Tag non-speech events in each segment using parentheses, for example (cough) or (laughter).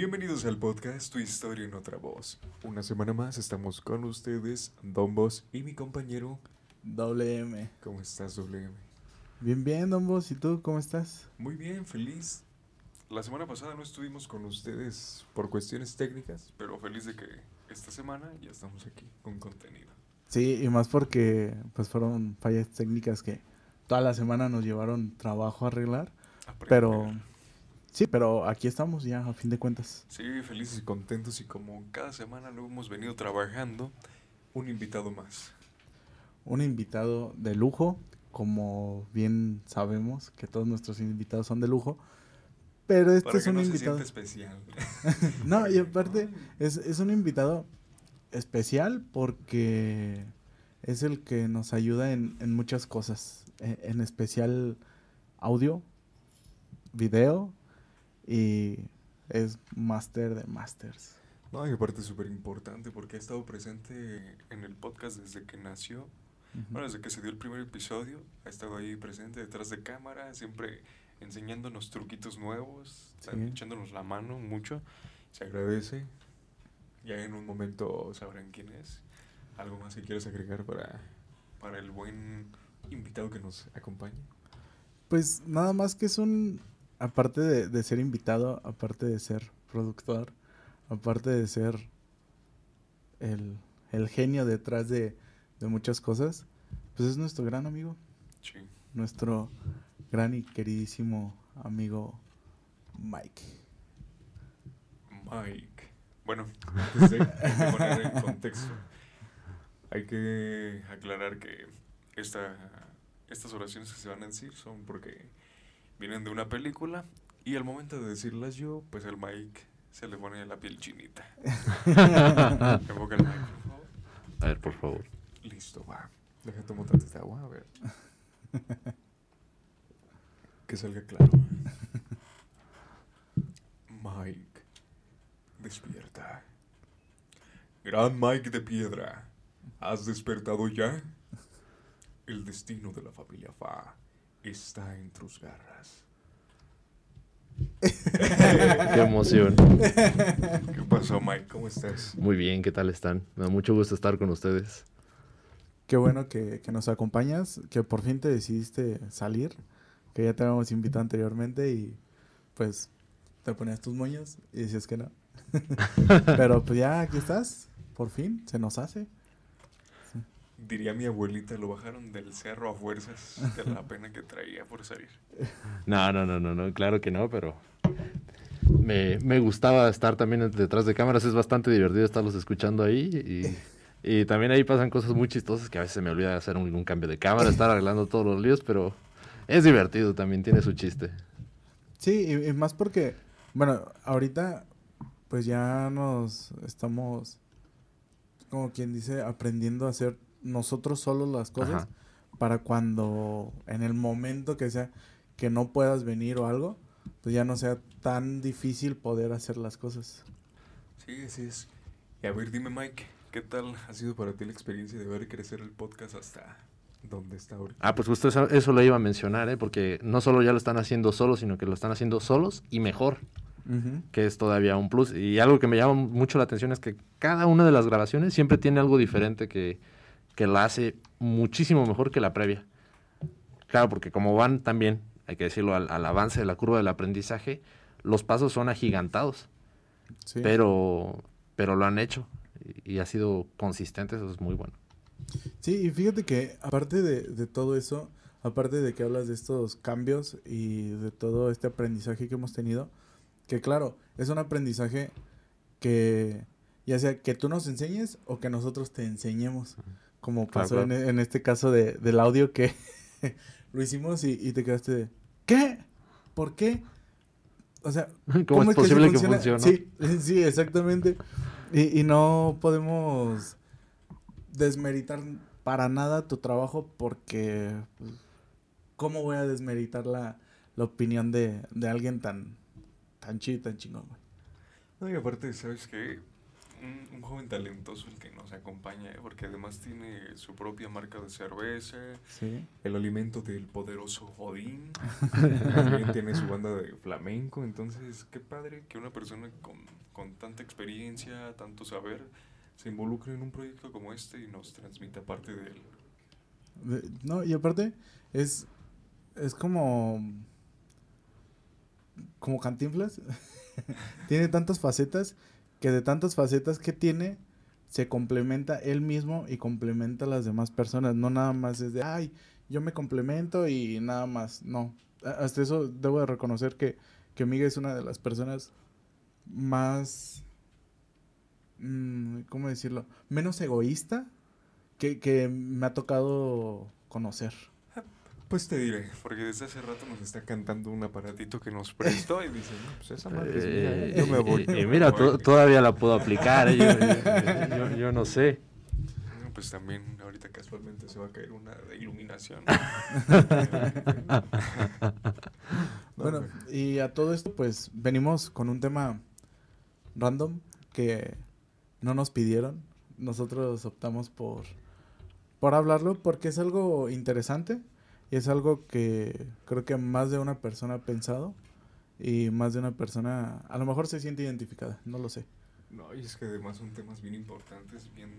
Bienvenidos al podcast Tu historia en otra voz. Una semana más estamos con ustedes, Don Boss y mi compañero Doble M. ¿Cómo estás, Doble M? Bien, bien, Don Boss. ¿Y tú cómo estás? Muy bien, feliz. La semana pasada no estuvimos con ustedes por cuestiones técnicas, pero feliz de que esta semana ya estamos aquí con contenido. Sí, y más porque pues fueron fallas técnicas que toda la semana nos llevaron trabajo a arreglar. Pero sí, pero aquí estamos ya a fin de cuentas. Sí, felices y contentos y como cada semana lo hemos venido trabajando, un invitado más. Un invitado de lujo, como bien sabemos que todos nuestros invitados son de lujo. Pero este Para es que un no invitado. especial. (laughs) No, y aparte (laughs) es, es un invitado especial porque es el que nos ayuda en, en muchas cosas, e- en, especial audio, video y es máster de masters. No, y aparte es súper importante porque ha estado presente en el podcast desde que nació. Bueno, desde que se dio el primer episodio, ha estado ahí presente detrás de cámara, siempre enseñándonos truquitos nuevos, Sí. echándonos la mano mucho. Se agradece. Ya en un momento sabrán quién es. ¿Algo más que quieres agregar para, para el buen invitado que nos acompaña? Pues nada más que es un, aparte de, de ser invitado, aparte de ser productor, aparte de ser el, el genio detrás de, de muchas cosas, pues es nuestro gran amigo, Sí. nuestro gran y queridísimo amigo Mike. Mike. Bueno, antes de, hay que poner en contexto. Hay que aclarar que esta, estas oraciones que se van a decir son porque vienen de una película y al momento de decirlas yo, pues al Mike se le pone la piel chinita. (laughs) El por favor. A ver, por favor. Listo, va. Deja tomar tantita agua, a ver. Que salga claro. Mike, despierta. Gran Mike de piedra, ¿has despertado ya? El destino de la familia Fa está en tus garras. Qué emoción. ¿Qué pasó, Mike? ¿Cómo estás? Muy bien, ¿qué tal están? Me da mucho gusto estar con ustedes. Qué bueno que, que nos acompañas, que por fin te decidiste salir, que ya te habíamos invitado anteriormente y pues te ponías tus moños y decías que no. (laughs) Pero pues ya aquí estás, por fin, se nos hace. Diría mi abuelita, lo bajaron del cerro a fuerzas de la pena que traía por salir. No, no, no, no, no, claro que no, pero me, me gustaba estar también detrás de cámaras. Es bastante divertido estarlos escuchando ahí y, y también ahí pasan cosas muy chistosas que a veces me olvida hacer un, un cambio de cámara, estar arreglando todos los líos, pero es divertido también, tiene su chiste. Sí, y, y más porque, bueno, ahorita pues ya nos estamos, como quien dice, aprendiendo a hacer nosotros solos las cosas Ajá. para cuando en el momento que sea que no puedas venir o algo, pues ya no sea tan difícil poder hacer las cosas. Sí, así es. Y a ver, dime, Mike, ¿qué tal ha sido para ti la experiencia de ver crecer el podcast hasta donde está ahorita? Ah, pues justo eso, eso lo iba a mencionar, ¿eh? porque no solo ya lo están haciendo solos, sino que lo están haciendo solos y mejor. que es todavía un plus. Y algo que me llama mucho la atención es que cada una de las grabaciones siempre tiene algo diferente que, que la hace muchísimo mejor que la previa. Claro, porque como van también, hay que decirlo, al, al avance de la curva del aprendizaje, los pasos son agigantados, Sí. pero, pero lo han hecho y, y ha sido consistente, eso es muy bueno. Sí, y fíjate que aparte de, de todo eso, aparte de que hablas de estos cambios y de todo este aprendizaje que hemos tenido, que claro, es un aprendizaje que ya sea que tú nos enseñes o que nosotros te enseñemos, como pasó en, claro. en este caso de, del audio que (laughs) lo hicimos y, y te quedaste de, ¿qué? ¿Por qué? O sea, (laughs) ¿Cómo, es sí posible que funciona? funcione? Sí, (laughs) sí, exactamente. Y, y no podemos desmeritar para nada tu trabajo porque pues, ¿cómo voy a desmeritar la, la opinión de, de alguien tan tan chido, tan chingón, güey? No, y aparte, ¿sabes qué? Un, joven talentoso el que nos acompaña, ¿eh? porque además tiene su propia marca de cerveza, el alimento del poderoso Odín, (laughs) también tiene su banda de flamenco, entonces qué padre que una persona con, con tanta experiencia, tanto saber, se involucre en un proyecto como este y nos transmita parte de él. No, y aparte es, es como como cantinflas. (laughs) tiene tantas facetas que de tantas facetas que tiene, se complementa él mismo y complementa a las demás personas. No nada más es de, ay, yo me complemento y nada más. No. Hasta eso debo de reconocer que, que Miguel es una de las personas más, mm, ¿cómo decirlo? Menos egoísta que, que me ha tocado conocer. Pues te diré, porque desde hace rato nos está cantando un aparatito que nos prestó y dice, no, pues esa madre es mía, ¿eh? yo me voy. Y, mira, todavía la puedo aplicar, ¿eh? yo, yo, no sé. Pues también ahorita casualmente se va a caer una de iluminación. (laughs) bueno, y a todo esto pues venimos con un tema random que no nos pidieron. Nosotros optamos por, por hablarlo porque es algo interesante y es algo que creo que más de una persona ha pensado y más de una persona a lo mejor se siente identificada, no lo sé. No, y es que además son temas bien importantes, bien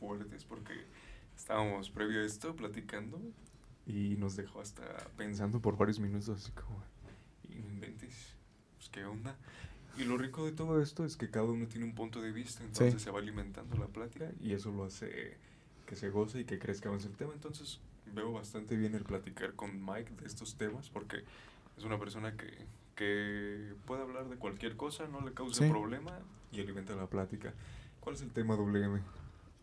fuertes, porque estábamos previo a esto platicando y nos dejó hasta pensando por varios minutos, así como, y no inventes, pues qué onda. Y lo rico de todo esto es que cada uno tiene un punto de vista, entonces se va alimentando la plática y eso lo hace que se goce y que crezca más el tema. Entonces, veo bastante bien el platicar con Mike de estos temas porque es una persona que, que puede hablar de cualquier cosa, no le causa problema y alimenta la plática. ¿Cuál es el tema WM?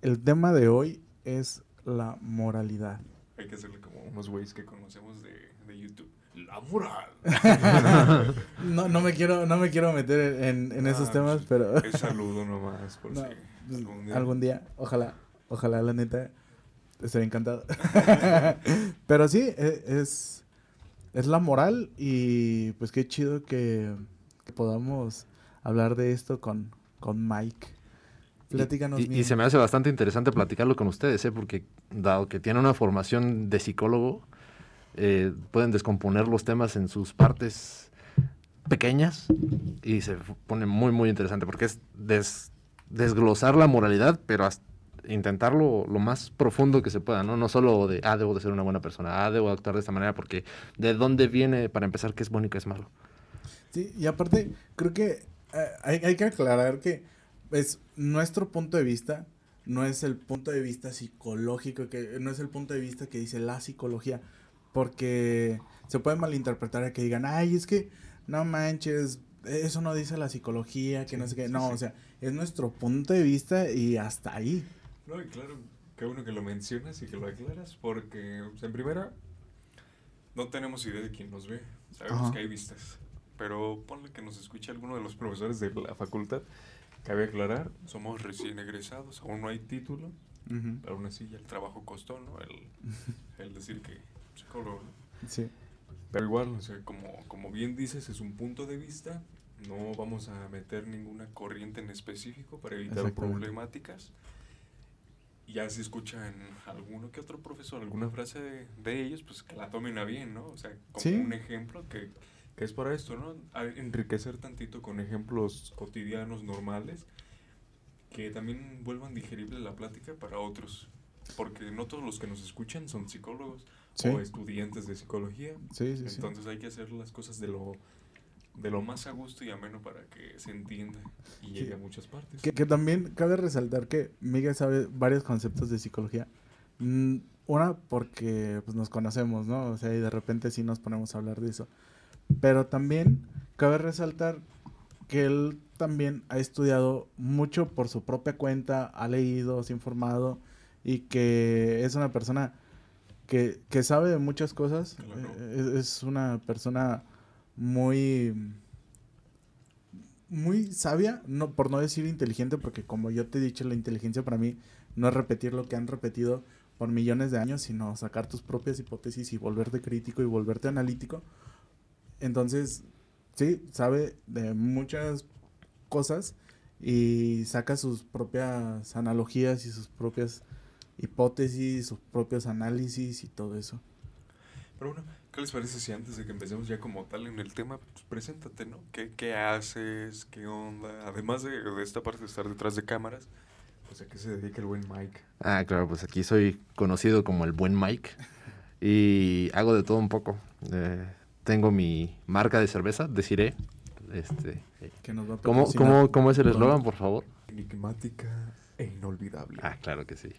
El tema de hoy es la moralidad. Hay que hacerle como unos güeyes que conocemos de, de YouTube. La moral. (laughs) no, no, me quiero, no me quiero meter en, en esos ah, temas, pero... es saludo nomás, por (laughs) si algún algún día, ojalá, ojalá la neta Estoy encantado. (laughs) (laughs) Pero sí, e, es, es la moral y pues qué chido que, podamos hablar de esto con, con Mike. Platícanos. Y, y, se me hace bastante interesante platicarlo con ustedes, ¿eh? porque dado que tiene una formación de psicólogo, eh, pueden descomponer los temas en sus partes pequeñas y se pone muy, muy interesante porque es desglosar la moralidad, pero hasta intentarlo lo más profundo que se pueda, ¿no? No solo de, ah, debo de ser una buena persona, ah, debo actuar de esta manera, porque de dónde viene, para empezar, qué es bueno y qué es malo. Sí, y aparte, creo que eh, hay, que aclarar que es nuestro punto de vista, no es el punto de vista psicológico, que no es el punto de vista que dice la psicología, porque se puede malinterpretar a que digan, ay, es que no manches, eso no dice la psicología, que no sé qué, no, o sea, es nuestro punto de vista y hasta ahí. No, y claro, qué bueno que lo mencionas y que lo aclaras, porque en primera no tenemos idea de quién nos ve, sabemos que hay vistas, pero ponle que nos escuche alguno de los profesores de la facultad. Cabe aclarar, somos recién egresados, aún no hay título, pero aún así ya el trabajo costó, ¿no? El, el decir que psicólogo, Sí. Pero igual, o sea, como, como bien dices, es un punto de vista, no vamos a meter ninguna corriente en específico para evitar problemáticas ya si escuchan alguno que otro profesor alguna frase de, ellos, pues que la tomen a bien, ¿no? O sea, como un ejemplo que, que, es para esto, ¿no? enriquecer tantito con ejemplos cotidianos, normales, que también vuelvan digerible la plática para otros. Porque no todos los que nos escuchan son psicólogos o estudiantes de psicología. Entonces hay que hacer las cosas de lo de lo más a gusto y ameno para que se entienda y llegue a muchas partes. Que, también cabe resaltar que Miguel sabe varios conceptos de psicología. Mm, una, porque pues, nos conocemos, ¿no? O sea, y de repente sí nos ponemos a hablar de eso. Pero también cabe resaltar que él también ha estudiado mucho por su propia cuenta, ha leído, se ha informado y que es una persona que, que sabe de muchas cosas. Eh, es una persona muy muy sabia, no por no decir inteligente, porque como yo te he dicho, la inteligencia para mí no es repetir lo que han repetido por millones de años, sino sacar tus propias hipótesis y volverte crítico y volverte analítico. Entonces, sí, sabe de muchas cosas y saca sus propias analogías y sus propias hipótesis, sus propios análisis y todo eso. Pero bueno, ¿qué les parece si antes de que empecemos ya como tal en el tema, pues preséntate, ¿no? ¿Qué, qué haces? ¿Qué onda? Además de, de, esta parte de estar detrás de cámaras, pues a qué se dedica el buen Mike. Ah, claro, pues aquí soy conocido como el buen Mike y hago de todo un poco. Eh, tengo mi marca de cerveza, deciré. Este, que nos va a ¿cómo, cómo, ¿Cómo es el eslogan, por favor? Enigmática e inolvidable. Ah, claro que sí.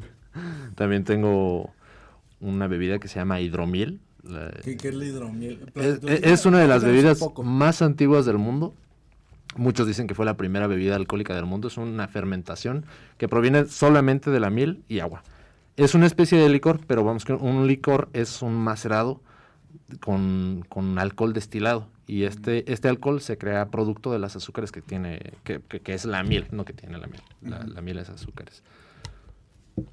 (laughs) También tengo una bebida que se llama hidromiel. ¿Qué, es la hidromiel? Es, una de las bebidas más antiguas del mundo. Muchos dicen que fue la primera bebida alcohólica del mundo. Es una fermentación que proviene solamente de la miel y agua. Es una especie de licor, pero vamos que un licor es un macerado con, con alcohol destilado. Y este, este alcohol se crea producto de las azúcares que tiene, que, que, es la miel, no que tiene la miel. La, la miel es azúcares.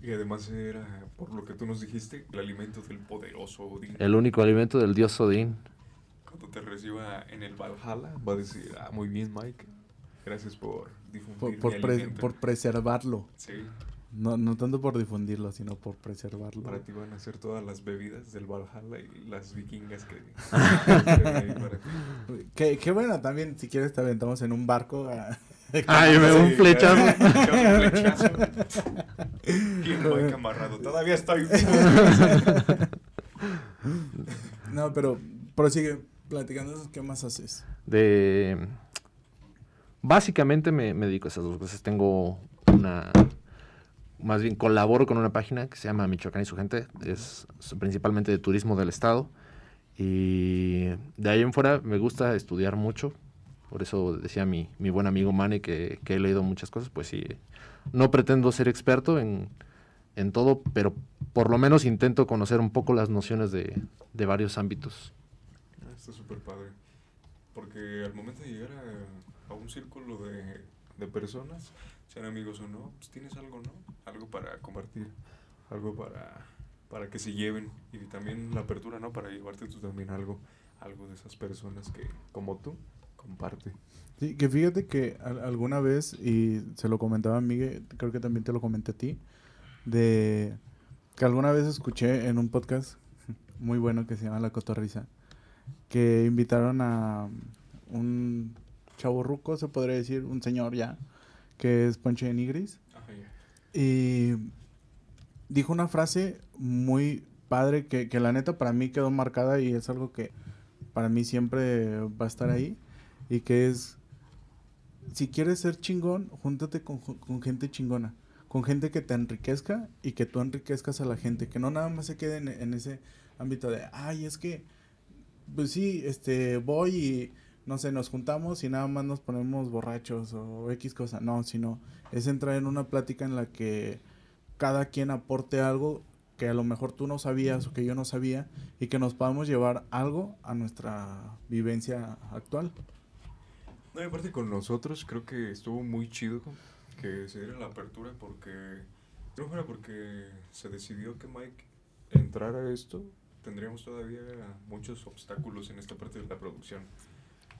Y además era, por lo que tú nos dijiste, el alimento del poderoso Odín. El único alimento del dios Odín. Cuando te reciba en el Valhalla, va a decir, ah, muy bien, Mike. Gracias por difundir por, por, por preservarlo. Sí. No, no tanto por difundirlo, sino por preservarlo. Para ti van a ser todas las bebidas del Valhalla y las vikingas que... (laughs) qué, qué bueno, también si quieres te aventamos en un barco a... (laughs) Ay, me un flechazo. (laughs) un flechazo. Bien amarrado. Todavía estoy (laughs) No, pero prosigue platicando. ¿Qué más haces? De... Básicamente me, me dedico a esas dos cosas. Tengo una... Más bien colaboro con una página que se llama Michoacán y su gente. Es principalmente de turismo del estado. Y de ahí en fuera me gusta estudiar mucho. Por eso decía mi, mi buen amigo Mane que, he leído muchas cosas, pues sí, no pretendo ser experto en, en todo, pero por lo menos intento conocer un poco las nociones de, de varios ámbitos. Ah, está súper padre, porque al momento de llegar a, a un círculo de, de, personas, sean amigos o no, pues tienes algo, ¿no? Algo para compartir, algo para, para que se lleven y también la apertura, ¿no? Para llevarte tú también algo, algo de esas personas que, como tú, comparte. Sí, que fíjate que alguna vez, y se lo comentaba a Miguel, creo que también te lo comenté a ti, de que alguna vez escuché en un podcast muy bueno que se llama La Cotorrisa, que invitaron a un chavo ruco, se podría decir, un señor ya, que es Ponche de Nigris. Y dijo una frase muy padre que, que la neta para mí quedó marcada y es algo que para mí siempre va a estar ahí y que es, si quieres ser chingón, júntate con, gente chingona, con gente que te enriquezca y que tú enriquezcas a la gente, que no nada más se quede en, ese ámbito de, ay, es que, pues sí, este, voy y, no sé, nos juntamos y nada más nos ponemos borrachos o X cosa, no, sino es entrar en una plática en la que cada quien aporte algo que a lo mejor tú no sabías o que yo no sabía y que nos podamos llevar algo a nuestra vivencia actual. No, y aparte con nosotros creo que estuvo muy chido que se diera la apertura porque no fuera porque se decidió que Mike entrara a esto, tendríamos todavía muchos obstáculos en esta parte de la producción.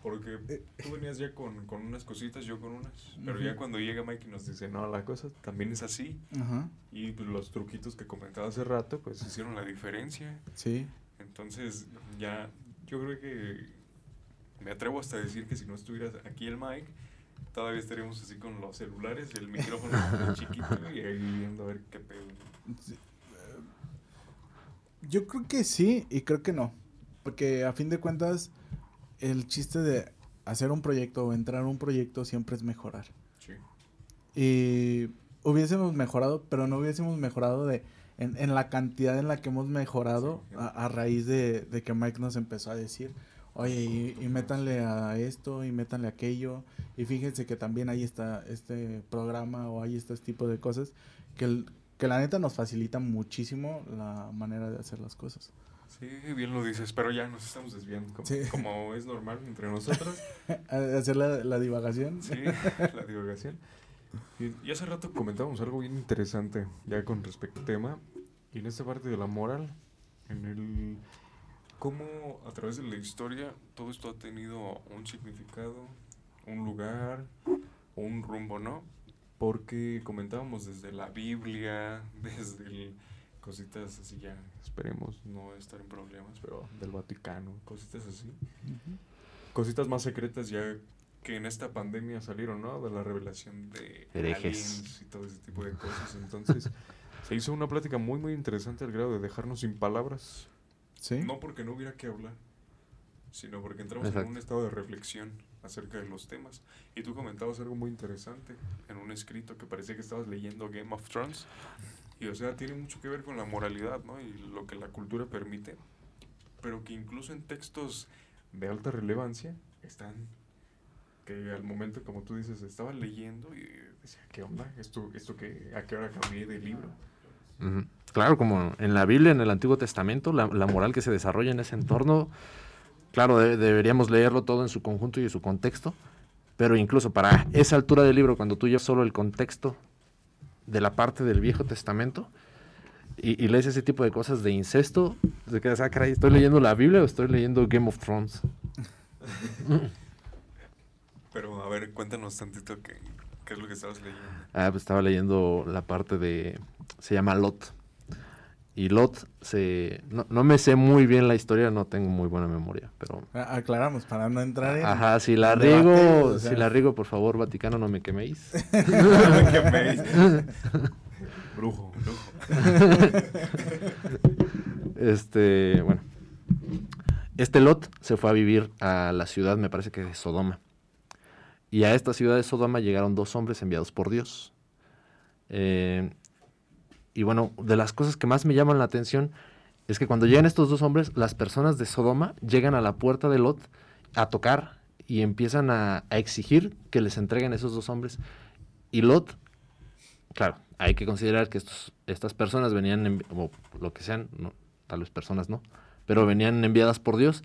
Porque eh. tú venías ya con, con unas cositas, yo con unas. Pero ya cuando llega Mike y nos dice, no, la cosa también es así. Y los truquitos que comentaba hace rato, pues hicieron la diferencia. Sí. Entonces, ya, yo creo que me atrevo hasta a decir que si no estuviera aquí el mic, todavía estaríamos así con los celulares, el micrófono (laughs) chiquito y ahí viendo a ver qué pedo. Yo creo que sí y creo que no. Porque a fin de cuentas, el chiste de hacer un proyecto o entrar a un proyecto siempre es mejorar. Sí. Y hubiésemos mejorado, pero no hubiésemos mejorado de en, en la cantidad en la que hemos mejorado a, a, raíz de, de, que Mike nos empezó a decir, oye, y, métanle a esto y métanle a aquello. Y fíjense que también ahí está este programa o hay este tipo de cosas que, que la neta nos facilita muchísimo la manera de hacer las cosas. Sí, bien lo dices, pero ya nos estamos desviando, como, es normal entre nosotros. (laughs) hacer la, la, divagación. Sí, la divagación. Y, y, hace rato comentábamos algo bien interesante, ya con respecto al tema, y en esta parte de la moral, en el cómo a través de la historia todo esto ha tenido un significado, un lugar, un rumbo, ¿no? Porque comentábamos desde la Biblia, (laughs) desde el, cositas así ya, esperemos no estar en problemas, pero del Vaticano, cositas así. Cositas más secretas ya que en esta pandemia salieron, ¿no? De la revelación de aliens y todo ese tipo de cosas. Entonces, (laughs) se hizo una plática muy, muy interesante al grado de dejarnos sin palabras. ¿Sí? No porque no hubiera que hablar, sino porque entramos en un estado de reflexión acerca de los temas. Y tú comentabas algo muy interesante en un escrito que parecía que estabas leyendo Game of Thrones. Y o sea, tiene mucho que ver con la moralidad, ¿no? Y lo que la cultura permite. Pero que incluso en textos de alta relevancia están que al momento, como tú dices, estaba leyendo y decía, ¿qué onda? ¿Esto, esto que, ¿A qué hora cambié de libro? Claro, como en la Biblia, en el Antiguo Testamento, la, la moral que se desarrolla en ese entorno Claro, deberíamos leerlo todo en su conjunto y en su contexto, pero incluso para esa altura del libro, cuando tú llevas solo el contexto de la parte del Viejo Testamento y, lees ese tipo de cosas de incesto, te quedas, ah, caray, ¿estoy leyendo la Biblia o estoy leyendo Game of Thrones? (laughs) pero, a ver, cuéntanos tantito qué, qué es lo que estabas leyendo. Ah, pues estaba leyendo la parte de, se llama Lot y Lot se... No, me sé muy bien la historia, no tengo muy buena memoria, pero... Aclaramos, para no entrar en... Ajá, si la riego, si la riego, por favor, Vaticano, no me queméis. no me queméis. brujo, brujo. (laughs) este, bueno. Este Lot se fue a vivir a la ciudad, me parece que de Sodoma. Y a esta ciudad de Sodoma llegaron dos hombres enviados por Dios. Eh, y bueno, de las cosas que más me llaman la atención es que cuando llegan estos dos hombres, las personas de Sodoma llegan a la puerta de Lot a tocar y empiezan a, exigir que les entreguen esos dos hombres. Y Lot, claro, hay que considerar que estas personas venían, o lo que sean, tal vez personas no, pero venían enviadas por Dios.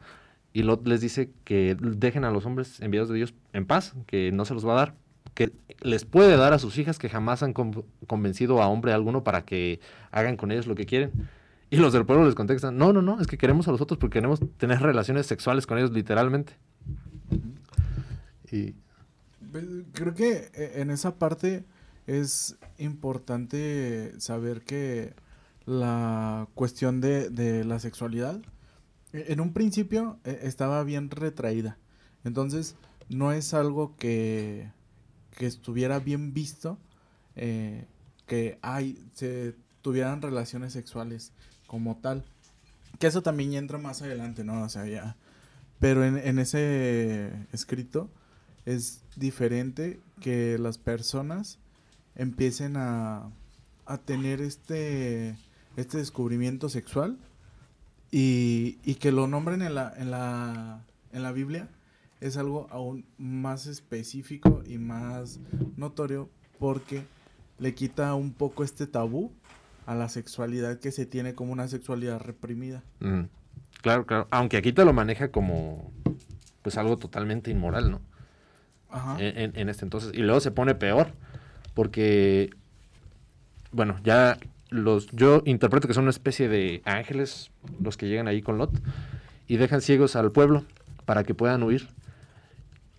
Y Lot les dice que dejen a los hombres enviados de Dios en paz, que no se los va a dar, que les puede dar a sus hijas que jamás han convencido a hombre alguno para que hagan con ellos lo que quieren. Y los del pueblo les contestan, no, no, no, es que queremos a los otros porque queremos tener relaciones sexuales con ellos literalmente. Y... Pues, creo que eh, en esa parte es importante saber que la cuestión de, de la sexualidad e, en un principio e, estaba bien retraída. Entonces, no es algo que que estuviera bien visto eh, que hay, se tuvieran relaciones sexuales como tal. Que eso también entra más adelante, ¿no? O sea, ya. Pero en, ese escrito es diferente que las personas empiecen a, a tener este, este descubrimiento sexual y, y que lo nombren en la, en la, en la Biblia es algo aún más específico y más notorio porque le quita un poco este tabú a la sexualidad que se tiene como una sexualidad reprimida. Claro, claro. Aunque aquí te lo maneja como pues algo totalmente inmoral, ¿no? Ajá. En, este entonces. Y luego se pone peor. Porque, bueno, ya los, yo interpreto que son una especie de ángeles los que llegan ahí con Lot y dejan ciegos al pueblo para que puedan huir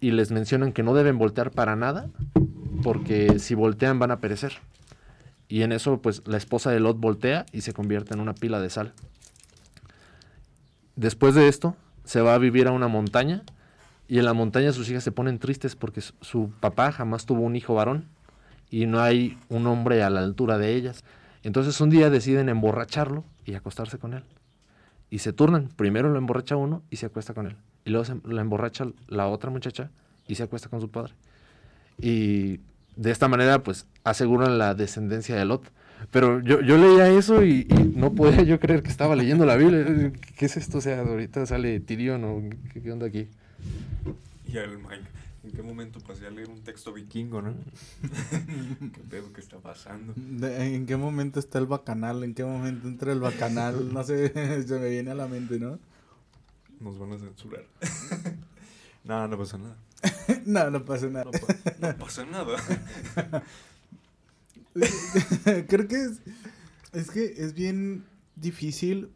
y les mencionan que no deben voltear para nada porque si voltean van a perecer. Y en eso pues la esposa de Lot voltea y se convierte en una pila de sal. Después de esto se va a vivir a una montaña y en la montaña sus hijas se ponen tristes porque su papá jamás tuvo un hijo varón y no hay un hombre a la altura de ellas. Entonces un día deciden emborracharlo y acostarse con él. Y se turnan. Primero lo emborracha uno y se acuesta con él y luego se la emborracha la otra muchacha y se acuesta con su padre. Y de esta manera, pues, aseguran la descendencia de Lot. Pero yo, yo leía eso y, no podía yo creer que estaba leyendo la Biblia. ¿Qué es esto? O sea, ahorita sale Tirión o qué, onda aquí. Y el Mike, ¿en qué momento pasé a leer un texto vikingo, no? (laughs) ¿Qué pedo que está pasando? ¿En qué momento está el bacanal? ¿En qué momento entra el bacanal? No sé, (laughs) se me viene a la mente, ¿no? Nos van a censurar. (laughs) (laughs) no, no pasa nada. no, no pasa nada. No, pasa nada. Creo que es, es que es bien difícil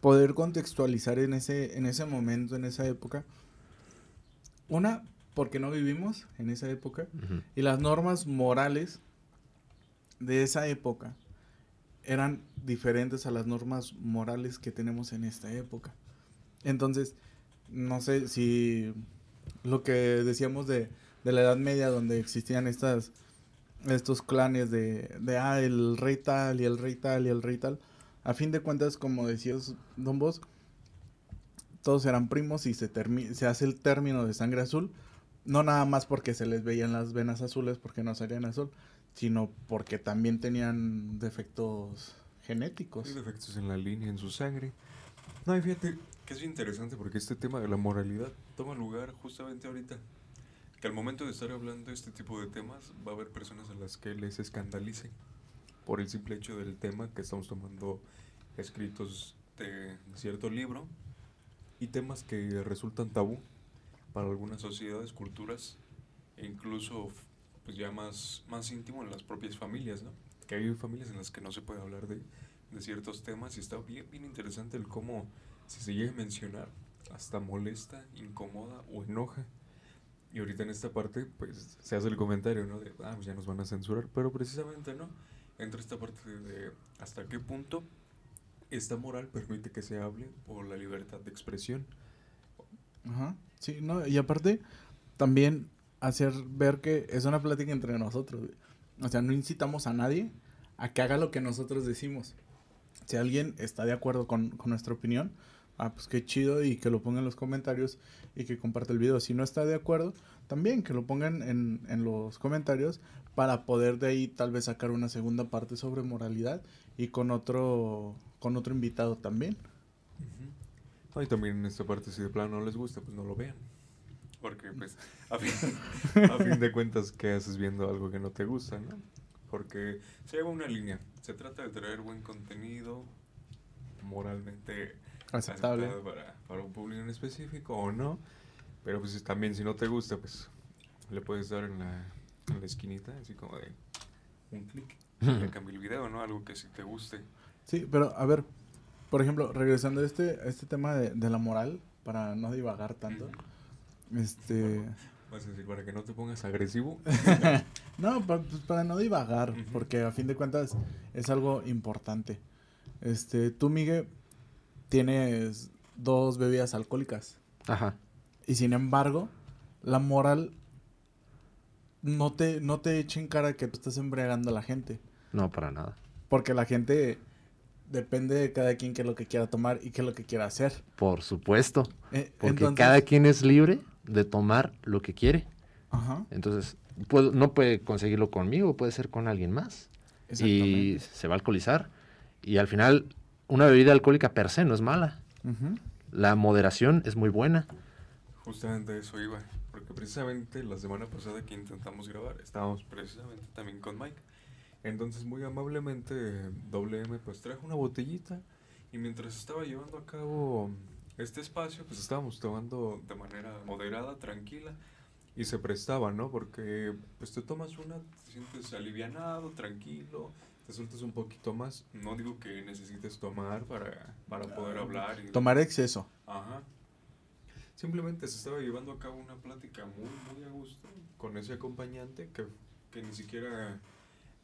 poder contextualizar en ese, en ese momento, en esa época. Una, porque no vivimos en esa época y las normas morales de esa época eran diferentes a las normas morales que tenemos en esta época. Entonces, no sé si lo que decíamos de, de la Edad Media, donde existían estas estos clanes de, de, ah, el rey tal y el rey tal y el rey tal. A fin de cuentas, como decías, Don Bos, todos eran primos y se, se hace el término de sangre azul. No nada más porque se les veían las venas azules porque no salían azul, sino porque también tenían defectos genéticos. defectos en la línea, en su sangre. No, y fíjate que es interesante porque este tema de la moralidad toma lugar justamente ahorita que al momento de estar hablando de este tipo de temas va a haber personas a las que les escandalice por el simple hecho del tema que estamos tomando escritos de cierto libro y temas que resultan tabú para algunas sociedades, culturas e incluso pues ya más, más íntimo en las propias familias, ¿no? Que hay familias en las que no se puede hablar de, de ciertos temas y está bien, bien interesante el cómo si se llega a mencionar hasta molesta, incomoda o enoja y ahorita en esta parte, pues se hace el comentario, ¿no? De, ah, pues ya nos van a censurar, pero precisamente, ¿no? Entra esta parte de hasta qué punto esta moral permite que se hable por la libertad de expresión. Ajá, sí, no, y aparte, también hacer ver que es una plática entre nosotros. O sea, no incitamos a nadie a que haga lo que nosotros decimos. Si alguien está de acuerdo con, con nuestra opinión, ah, pues qué chido y que lo ponga en los comentarios y que comparte el video. Si no está de acuerdo, también que lo pongan en, en los comentarios para poder de ahí tal vez sacar una segunda parte sobre moralidad y con otro con otro invitado también. Y también en esta parte si de plano no les gusta, pues no lo vean. Porque pues a fin, a fin de cuentas ¿qué haces viendo algo que no te gusta, ¿no? Porque se lleva una línea. Se trata de traer buen contenido, moralmente aceptable para, para, un público en específico o no. Pero pues también si no te gusta, pues le puedes dar en la, en la esquinita, así como de un clic. Le cambia el video, ¿no? Algo que sí te guste. Sí, pero a ver, por ejemplo, regresando a este, a este tema de, de la moral, para no divagar tanto. Este... Vas a decir, para que no te pongas agresivo. (laughs) no, para, pues, para no divagar, porque a fin de cuentas es algo importante. Este, tú, Miguel, tienes dos bebidas alcohólicas. Ajá. Y sin embargo, la moral no te, no te echa en cara que tú estás embriagando a la gente. No, para nada. Porque la gente depende de cada quien qué es lo que quiera tomar y qué es lo que quiera hacer. Por supuesto. Eh, porque cada quien es libre de tomar lo que quiere. Ajá. Entonces, no puede conseguirlo conmigo, puede ser con alguien más. Y se va a alcoholizar. Y al final una bebida alcohólica per se no es mala. La moderación es muy buena. Justamente eso iba, porque precisamente la semana pasada que intentamos grabar, estábamos precisamente también con Mike. Entonces muy amablemente WM pues trajo una botellita y mientras estaba llevando a cabo este espacio pues estábamos tomando de manera moderada, tranquila y se prestaba, ¿no? Porque pues te tomas una, te sientes alivianado, tranquilo, te sueltas un poquito más. No digo que necesites tomar para, para poder hablar. Y tomar exceso. Ajá. Simplemente se estaba llevando a cabo una plática muy, muy a gusto con ese acompañante que, que ni siquiera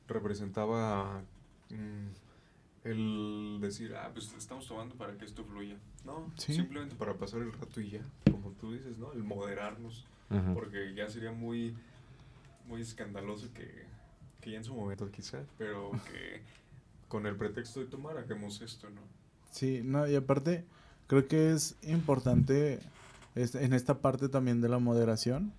representaba mm, el decir, ah, pues estamos tomando para que esto fluya. No, simplemente para pasar el rato y ya, como tú dices, ¿no? El moderarnos, porque ya sería muy, muy escandaloso que que ya en su momento quizás, pero que con el pretexto de tomar hagamos esto, ¿no? Sí, no, y aparte creo que es importante en esta parte también de la moderación,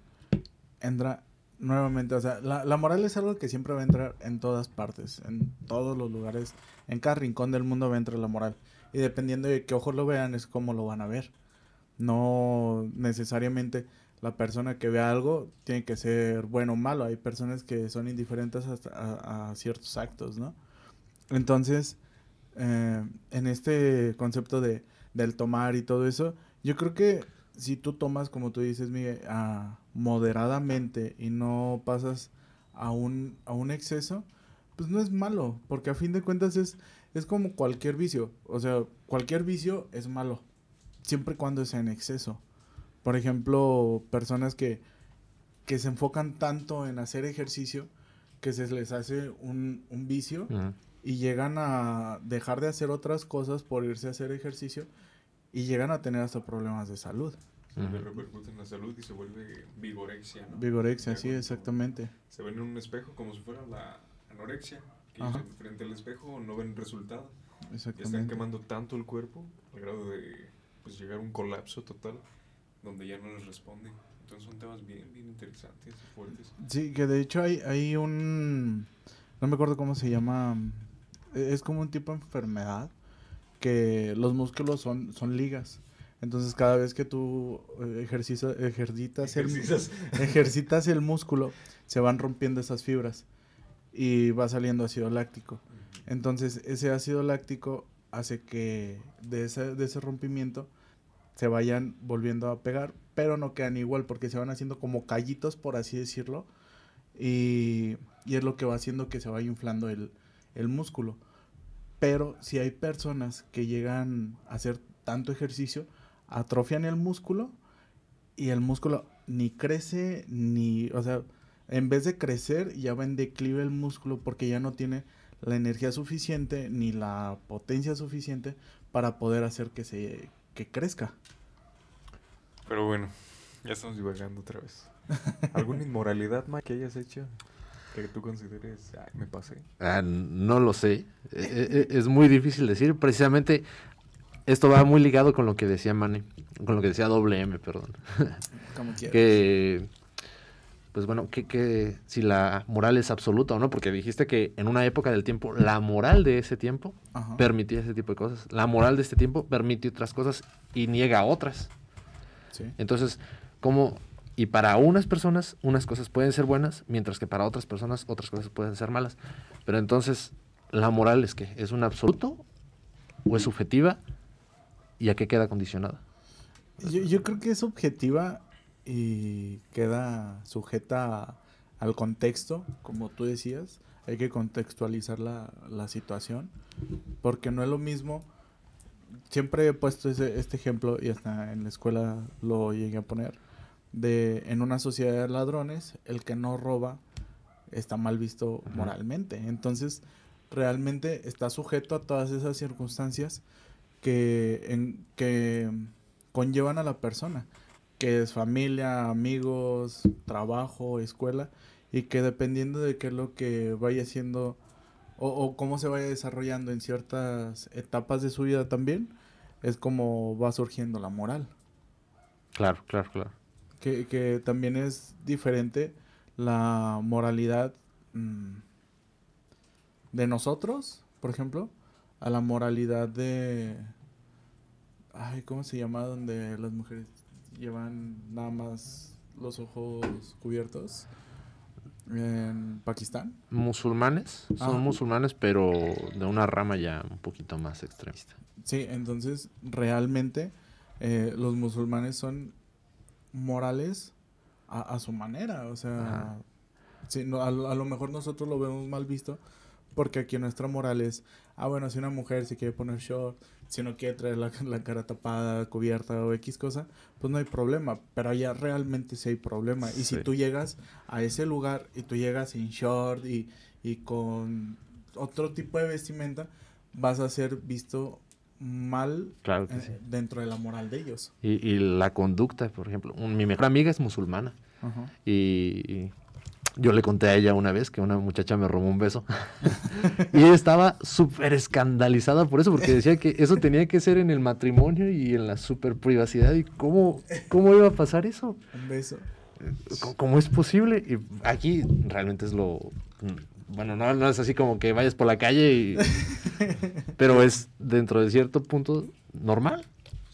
entra nuevamente, o sea, la, la, moral es algo que siempre va a entrar en todas partes, en todos los lugares, en cada rincón del mundo va a entrar la moral. Y dependiendo de qué ojos lo vean, es como lo van a ver. No necesariamente la persona que ve algo tiene que ser bueno o malo. Hay personas que son indiferentes a, ciertos actos, ¿no? Entonces, eh, en este concepto de, del tomar y todo eso, yo creo que si tú tomas, como tú dices, Miguel, moderadamente y no pasas a un, a un exceso, pues no es malo, porque a fin de cuentas es, es como cualquier vicio. O sea, cualquier vicio es malo, siempre cuando sea en exceso. Por ejemplo, personas que, que se enfocan tanto en hacer ejercicio que se les hace un, un vicio y llegan a dejar de hacer otras cosas por irse a hacer ejercicio y llegan a tener hasta problemas de salud. Se le repercute en la salud y se vuelve vigorexia, ¿no? Vigorexia, sí, exactamente. Se ven en un espejo como si fuera la anorexia, que frente al espejo no ven resultado. Exactamente. Están quemando tanto el cuerpo al grado de pues, llegar a un colapso total donde ya no les responde. Entonces son temas bien, bien interesantes, fuertes. Sí, que de hecho hay, hay un... No me acuerdo cómo se llama. E, es como un tipo de enfermedad que los músculos son, son ligas. Entonces cada vez que tú eh, ejercitas, ejercitas, el, ejercitas el músculo, se van rompiendo esas fibras y va saliendo ácido láctico. Entonces ese ácido láctico hace que de ese, de ese rompimiento se vayan volviendo a pegar, pero no quedan igual porque se van haciendo como callitos, por así decirlo, y, es lo que va haciendo que se vaya inflando el, el músculo. Pero si hay personas que llegan a hacer tanto ejercicio, atrofian el músculo y el músculo ni crece ni, o sea, en vez de crecer ya va en declive el músculo porque ya no tiene la energía suficiente ni la potencia suficiente para poder hacer que se que crezca. Pero bueno, ya estamos divagando otra vez. ¿Alguna (laughs) inmoralidad más que hayas hecho? Que tú consideres, ay, me pasé. Ah, no lo sé. E, e, e, es muy difícil decir. Precisamente esto va muy ligado con lo que decía Manny, con lo que decía WM, perdón. Como que, pues bueno, que, que, si la moral es absoluta o no, porque dijiste que en una época del tiempo, la moral de ese tiempo permitía ese tipo de cosas. La moral de este tiempo permite otras cosas y niega otras. Entonces, ¿cómo y para unas personas unas cosas pueden ser buenas, mientras que para otras personas otras cosas pueden ser malas. Pero entonces, ¿la moral es que ¿Es un absoluto o es subjetiva? ¿Y a qué queda condicionada? Yo, yo creo que es objetiva y queda sujeta al contexto, como tú decías. Hay que contextualizar la, la situación, porque no es lo mismo. Siempre he puesto ese, este ejemplo y hasta en la escuela lo llegué a poner. De en una sociedad de ladrones, el que no roba está mal visto moralmente. Entonces, realmente está sujeto a todas esas circunstancias que, en, que conllevan a la persona, que es familia, amigos, trabajo, escuela, y que dependiendo de qué es lo que vaya haciendo o, cómo se vaya desarrollando en ciertas etapas de su vida también, es como va surgiendo la moral. Claro, claro, claro. Que, que también es diferente la moralidad mm, de nosotros, por ejemplo, a la moralidad de... Ay, ¿cómo se llama? Donde las mujeres llevan nada más los ojos cubiertos. En Pakistán. Musulmanes. Son musulmanes, pero de una rama ya un poquito más extremista. Sí, entonces realmente eh, los musulmanes son morales a, su manera. O sea, no, a, a, lo mejor nosotros lo vemos mal visto porque aquí nuestra moral es, ah, bueno, si una mujer se quiere poner short, si no quiere traer la, cara tapada, cubierta o X cosa, pues no hay problema. Pero allá realmente sí hay problema. Y si tú llegas a ese lugar y tú llegas sin short y, y con otro tipo de vestimenta, vas a ser visto mal dentro de la moral de ellos. Y, y la conducta, por ejemplo, mi mejor amiga es musulmana. y, yo le conté a ella una vez que una muchacha me robó un beso. (laughs) y ella estaba súper escandalizada por eso, porque decía que eso tenía que ser en el matrimonio y en la super privacidad. ¿Y cómo, cómo iba a pasar eso? Un beso. ¿Cómo es posible? Y aquí realmente es lo... Bueno, no, no es así como que vayas por la calle y... (laughs) Pero es dentro de cierto punto normal.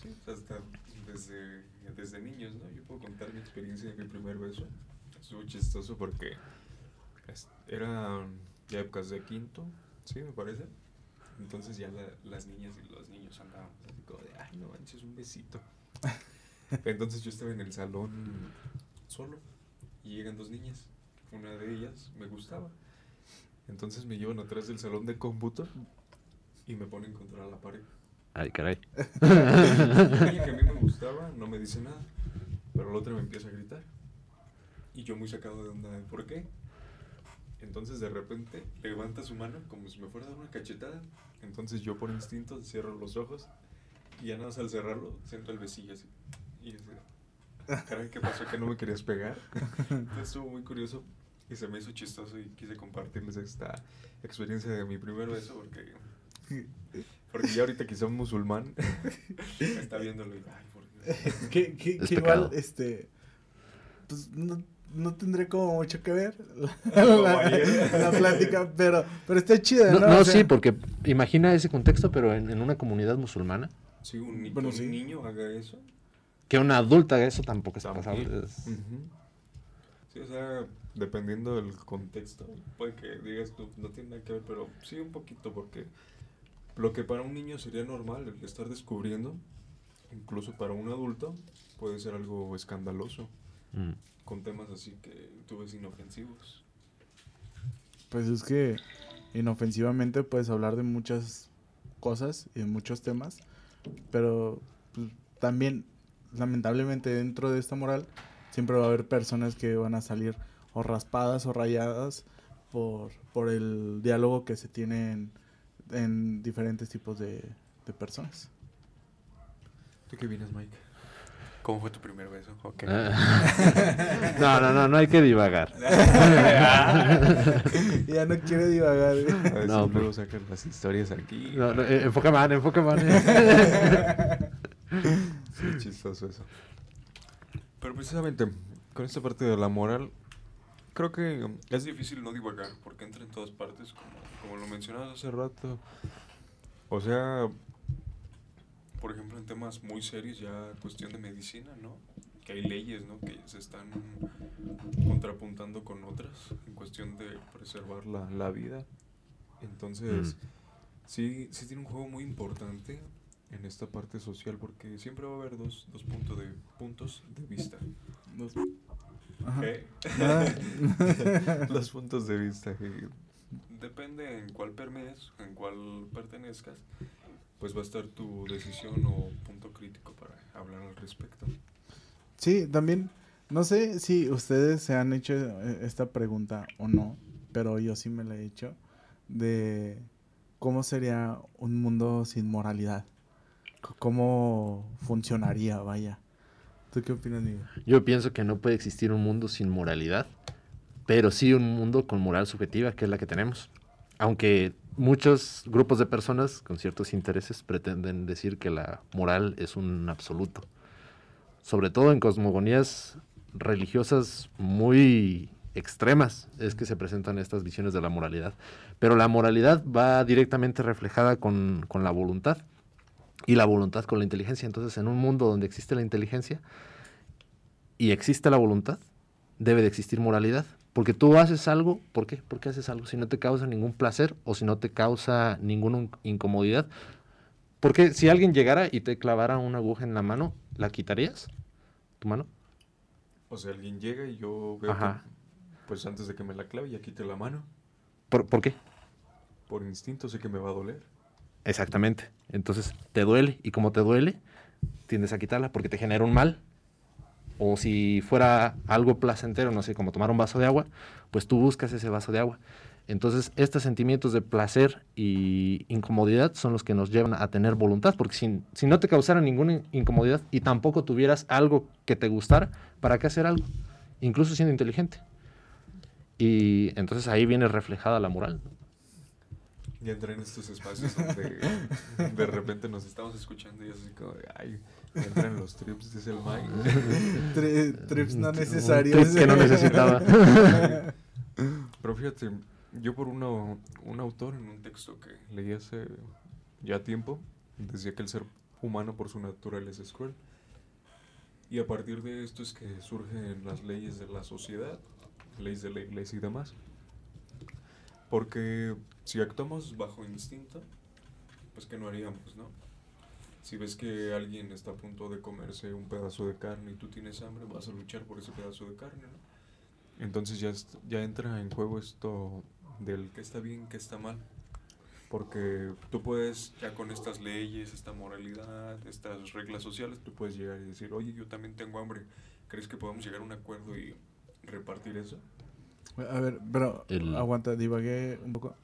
Sí, hasta desde, desde niños, ¿no? Yo puedo contar mi experiencia de mi primer beso muy chistoso porque era ya épocas de quinto, sí, me parece. Entonces ya las niñas y los niños andaban así como de, ay, no manches, un besito. (laughs) Entonces yo estaba en el salón solo y llegan dos niñas. Una de ellas me gustaba. Entonces me llevan atrás del salón de cómputo y me ponen contra la pared. Ay, caray. (laughs) que a mí me gustaba no me dice nada, pero el otro me empieza a gritar. Y yo muy sacado de onda, ¿por qué? Entonces de repente levanta su mano como si me fuera a dar una cachetada. Entonces yo por instinto cierro los ojos y ya nada más al cerrarlo siento el besillo así. Y así, caray, ¿qué pasó? Que no me querías pegar. Entonces estuvo muy curioso y se me hizo chistoso y quise compartirles esta experiencia de mi primer beso porque, porque ya ahorita quizá un musulmán (laughs) está viéndolo y, ay, por Dios. (laughs) que, que, que igual, este, pues no, no tendré como mucho que ver (laughs) la, la, la plática, pero, pero está chida, No, ¿no? no, O sea, sí, porque imagina ese contexto, pero en, en una comunidad musulmana. Si un, ni- Bueno, un sí. niño haga eso. Que una adulta haga eso tampoco es pasable. Sí, o sea, dependiendo del contexto, puede que digas tú, no tiene nada que ver, pero sí un poquito, porque lo que para un niño sería normal, el estar descubriendo, incluso para un adulto, puede ser algo escandaloso, Mm. con temas así que tú ves inofensivos. Pues es que inofensivamente puedes hablar de muchas cosas y de muchos temas, pero pues, también lamentablemente dentro de esta moral siempre va a haber personas que van a salir o raspadas o rayadas por, por el diálogo que se tiene en, en diferentes tipos de, de personas. ¿Tú qué vienes, Mike? ¿Cómo fue tu primer beso? Ok. Ah. (laughs) no, no, no, no hay que divagar. (laughs) ya no quiero divagar. A ver No, si luego sacan las historias aquí. No, no, eh, enfoca man, enfoca man. (laughs) Sí, chistoso eso. Pero precisamente con esta parte de la moral, creo que es difícil no divagar porque entra en todas partes, como, como lo mencionabas hace rato. O sea, por ejemplo, en temas muy serios, ya cuestión de medicina, ¿no? Que hay leyes, ¿no? Que se están contrapuntando con otras en cuestión de preservar la, la vida. Entonces, sí, sí tiene un juego muy importante en esta parte social porque siempre va a haber dos, dos puntos de puntos de vista. Dos-. ¿Eh? Nada. Los puntos de vista. (laughs) depende en cuál permees, en cuál pertenezcas, pues va a estar tu decisión o punto crítico para hablar al respecto. Sí, también, no sé si ustedes se han hecho eh, esta pregunta o no, pero yo sí me la he hecho, de cómo sería un mundo sin moralidad, cómo funcionaría, vaya. ¿Tú qué opinas, Miguel? Yo pienso que no puede existir un mundo sin moralidad, pero sí un mundo con moral subjetiva, que es la que tenemos. Aunque muchos grupos de personas con ciertos intereses pretenden decir que la moral es un absoluto. Sobre todo en cosmogonías religiosas muy extremas es que se presentan estas visiones de la moralidad. Pero la moralidad va directamente reflejada con, la voluntad y la voluntad con la inteligencia. Entonces, en un mundo donde existe la inteligencia y existe la voluntad, debe de existir moralidad. Porque tú haces algo, ¿por qué? ¿Por qué haces algo? Si no te causa ningún placer o si no te causa ninguna in- incomodidad. Porque si alguien llegara y te clavara una aguja en la mano, ¿la quitarías? ¿Tu mano? O sea, alguien llega y yo veo Ajá. que, pues antes de que me la clave ya quite la mano. ¿Por, por qué? Por instinto sé que me va a doler. Exactamente. Entonces te duele y como te duele, tiendes a quitarla porque te genera un mal. O si fuera algo placentero, no sé, como tomar un vaso de agua, pues tú buscas ese vaso de agua. Entonces, estos sentimientos de placer y incomodidad son los que nos llevan a tener voluntad, porque si, si no te causara ninguna in- incomodidad y tampoco tuvieras algo que te gustara, ¿para qué hacer algo? Incluso siendo inteligente. Y entonces ahí viene reflejada la moral. Y entra en estos espacios donde de repente nos estamos escuchando y así como, ay, entran los trips, dice el Mike. (laughs) Tri- trips no necesarios. trip que no necesitaba. (laughs) Pero fíjate, yo por una, un autor en un texto que leí hace ya tiempo, decía que el ser humano por su naturaleza es cruel. Y a partir de esto es que surgen las leyes de la sociedad, leyes de la iglesia y demás. Porque si actuamos bajo instinto, pues que no haríamos, ¿no? Si ves que alguien está a punto de comerse un pedazo de carne y tú tienes hambre, vas a luchar por ese pedazo de carne, ¿no? Entonces ya, ya entra en juego esto del que está bien, que está mal. Porque tú puedes, ya con estas leyes, esta moralidad, estas reglas sociales, tú puedes llegar y decir, oye, yo también tengo hambre, ¿crees que podamos llegar a un acuerdo y repartir eso. A ver, pero El- aguanta, divagué un poco.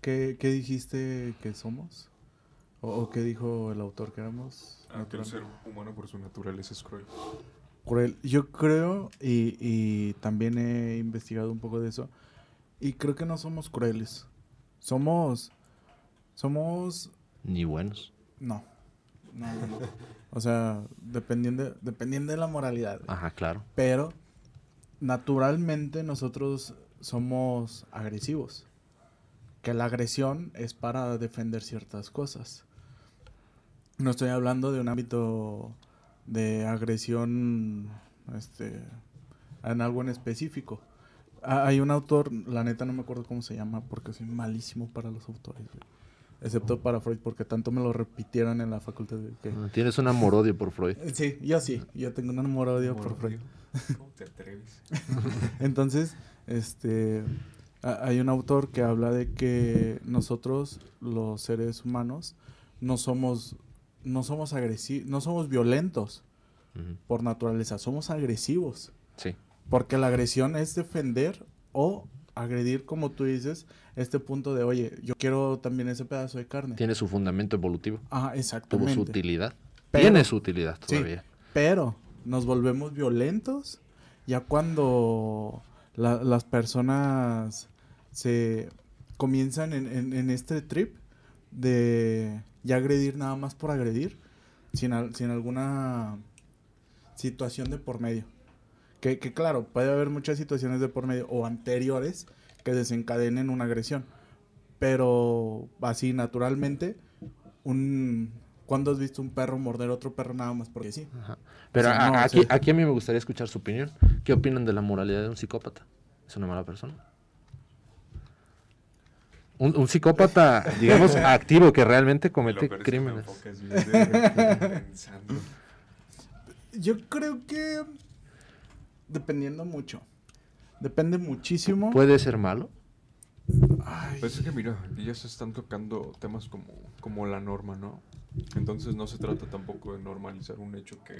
¿Qué, qué dijiste que somos? ¿O, o qué dijo el autor que éramos? Ah, que el ser humano por su naturaleza es cruel. Cruel. Yo creo, y, y también he investigado un poco de eso, y creo que no somos crueles. Somos... Somos... Ni buenos. No. No, no, no. O sea, dependiendo, dependiendo de la moralidad. Ajá, claro. Pero naturalmente nosotros somos agresivos. Que la agresión es para defender ciertas cosas. No estoy hablando de un ámbito de agresión este, en algo en específico. Ah, Hay un autor, la neta no me acuerdo cómo se llama porque soy malísimo para los autores. güey. Excepto para Freud porque tanto me lo repitieron en la facultad. de que- Tienes un amor-odio por Freud. (laughs) Sí, yo sí. Yo tengo un amor-odio por Freud. ¿Cómo te atreves? (laughs) Entonces, este, hay un autor que habla de que nosotros, los seres humanos, no somos, no somos agresivos, no somos violentos por naturaleza, somos agresivos. Sí. Porque la agresión es defender o agredir, como tú dices, este punto de, oye, yo quiero también ese pedazo de carne. Tiene su fundamento evolutivo. Ah, Tuvo exactamente. su utilidad. Pero- Tiene su utilidad Sí. todavía. Pero nos volvemos violentos ya cuando la- las personas se comienzan en, en- en este trip de ya agredir nada más por agredir, sin, al- sin alguna situación de por medio. Que, que claro, puede haber muchas situaciones de por medio o anteriores que desencadenen una agresión. Pero así naturalmente, un... ¿Cuándo has visto un perro morder a otro perro nada más porque sí? Ajá. Pero O sea, a- no, o aquí, sea- aquí a mí me gustaría escuchar su opinión. ¿Qué opinan de la moralidad de un psicópata? ¿Es una mala persona? Un, un psicópata, digamos, (laughs) activo que realmente Lo comete crímenes. Yo creo que dependiendo mucho. Depende muchísimo. ¿Puede ser malo? Ay, Pues es que mira, ya se están tocando temas como, como la norma, ¿no? Entonces no se trata tampoco de normalizar un hecho que,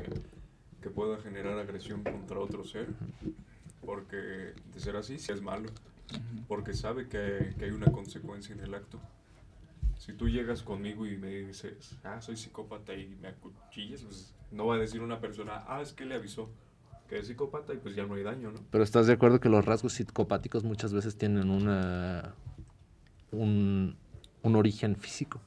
que pueda generar agresión contra otro ser, porque de ser así, sí es malo, porque sabe que, que hay una consecuencia en el acto. Si tú llegas conmigo y me dices, ah, soy psicópata y me acuchillas, pues no va a decir una persona, ah, es que le avisó que es psicópata y pues ya no hay daño, ¿no? Pero estás de acuerdo que los rasgos psicopáticos muchas veces tienen una un, un origen físico.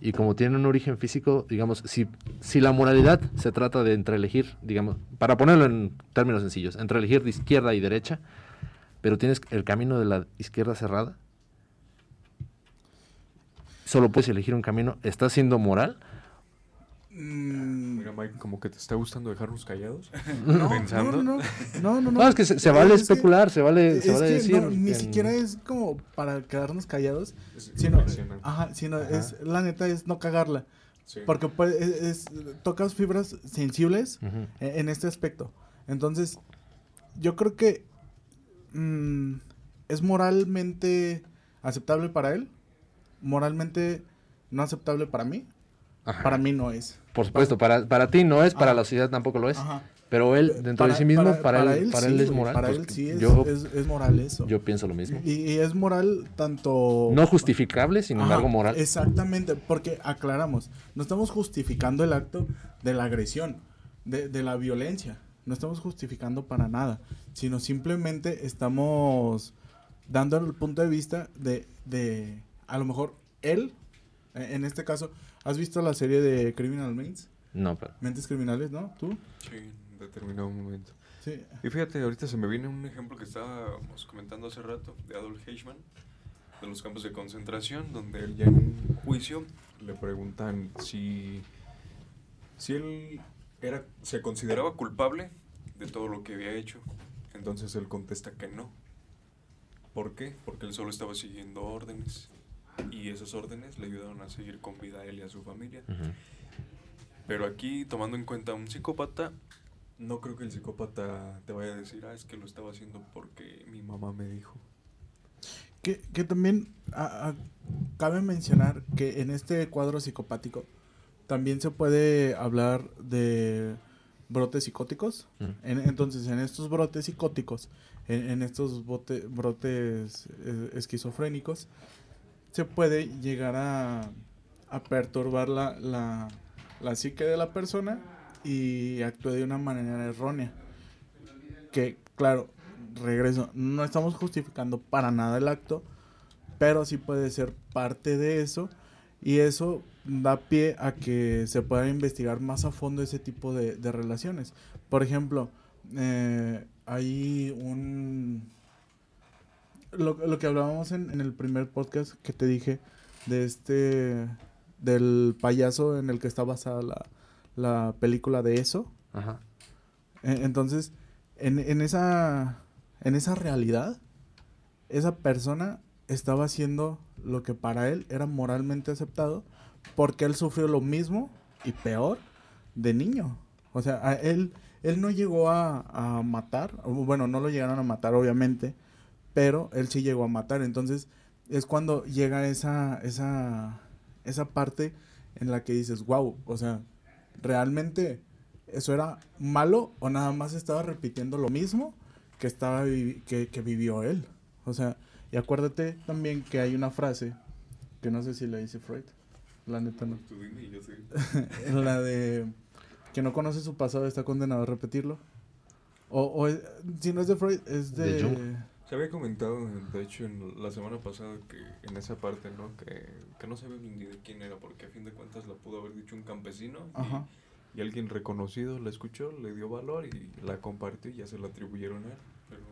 Y como tienen un origen físico, digamos, si, si la moralidad se trata de entre elegir, digamos, para ponerlo en términos sencillos, entre elegir de izquierda y derecha, pero tienes el camino de la izquierda cerrada, solo puedes elegir un camino, ¿estás siendo moral? mm, Mira, Mike, como que te está gustando dejarnos callados. (laughs) no, pensando. No, no, no, no, no. No, es que se, se vale Es que- especular, se vale, se es vale que decir. no, ni en- siquiera es como para quedarnos callados, sino, ajá, sino Ajá. es, la neta es no cagarla. Sí. Porque puede- es, es- tocas fibras sensibles e- en este aspecto. Entonces, yo creo que mm, es moralmente aceptable para él, moralmente no aceptable para mí. Ajá. Para mí no es. Por supuesto, para, para ti no es, para Ajá. la sociedad tampoco lo es. Ajá. Pero él, dentro de sí mismo, para, él, para él sí, es moral. Para pues, él sí es, yo, es, es moral eso. yo pienso lo mismo. y, y es moral tanto... No justificable, sin embargo, moral. Exactamente, porque aclaramos, no estamos justificando el acto de la agresión, de, de la violencia, no estamos justificando para nada, sino simplemente estamos dando el punto de vista de, de a lo mejor él, eh, en este caso, ¿has visto la serie de Criminal Minds? No, pero. Mentes criminales, ¿no? ¿Tú? Sí, en determinado momento. Sí. Y fíjate, ahorita se me viene un ejemplo que estábamos comentando hace rato de Adolf Eichmann, de los campos de concentración, donde él ya en un juicio le preguntan si, si él era, se consideraba culpable de todo lo que había hecho. Entonces él contesta que no. ¿Por qué? Porque él solo estaba siguiendo órdenes. Y esas órdenes le ayudaron a seguir con vida a él y a su familia. Pero aquí, tomando en cuenta a un psicópata, no creo que el psicópata te vaya a decir, ah, es que lo estaba haciendo porque mi mamá me dijo. Que, que también a- a- cabe mencionar que en este cuadro psicopático también se puede hablar de, brotes psicóticos. entonces, en estos brotes psicóticos, en, estos brotes eh, esquizofrénicos, se puede llegar a, perturbar la, la, la psique de la persona y actúe de una manera errónea. Que, claro, regreso, no estamos justificando para nada el acto, pero sí puede ser parte de eso y eso da pie a que se pueda investigar más a fondo ese tipo de, relaciones. Por ejemplo, eh, hay un... Lo, que hablábamos en, en, el primer podcast que te dije de este... del payaso en el que está basada la, la película de eso. Ajá. E, entonces, en, en, esa, en esa realidad, esa persona estaba haciendo lo que para él era moralmente aceptado porque él sufrió lo mismo y peor de niño. O sea, él, él no llegó a, matar, bueno, no lo llegaron a matar obviamente, pero él sí llegó a matar. Entonces es cuando llega esa, esa, esa parte en la que dices, wow, o sea, realmente eso era malo o nada más estaba repitiendo lo mismo que, estaba que vivió él. O sea, y acuérdate también que hay una frase que no sé si la dice Freud. La neta no. Tú dime yo sé. (laughs) la de que no conoce su pasado está condenado a repetirlo. O, o si no es de Freud, es de... Se había comentado, de hecho, en la semana pasada que en esa parte, ¿no? Que, que no sabía ni de quién era, porque a fin de cuentas la pudo haber dicho un campesino. Y, y, alguien reconocido la escuchó, le dio valor y la compartió y ya se la atribuyeron a él. Pero,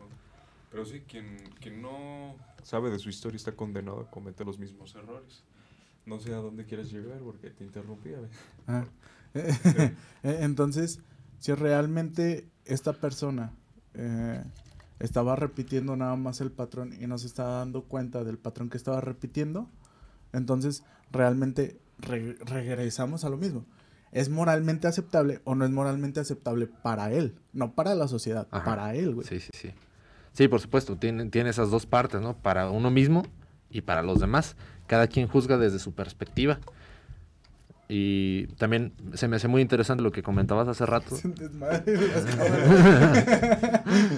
pero sí, quien, quien no sabe de su historia está condenado a cometer los mismos errores no sé a dónde quieres llegar porque te interrumpí. Ah. (laughs) (laughs) E, entonces, si realmente esta persona eh, estaba repitiendo nada más el patrón y no se estaba dando cuenta del patrón que estaba repitiendo, entonces realmente regresamos a lo mismo. ¿Es moralmente aceptable o no es moralmente aceptable para él? No para la sociedad, para él, güey. Sí, sí, sí. Sí, por supuesto, tiene, tiene esas dos partes, ¿no? Para uno mismo y para los demás. Cada quien juzga desde su perspectiva. Y también se me hace muy interesante lo que comentabas hace rato. (laughs)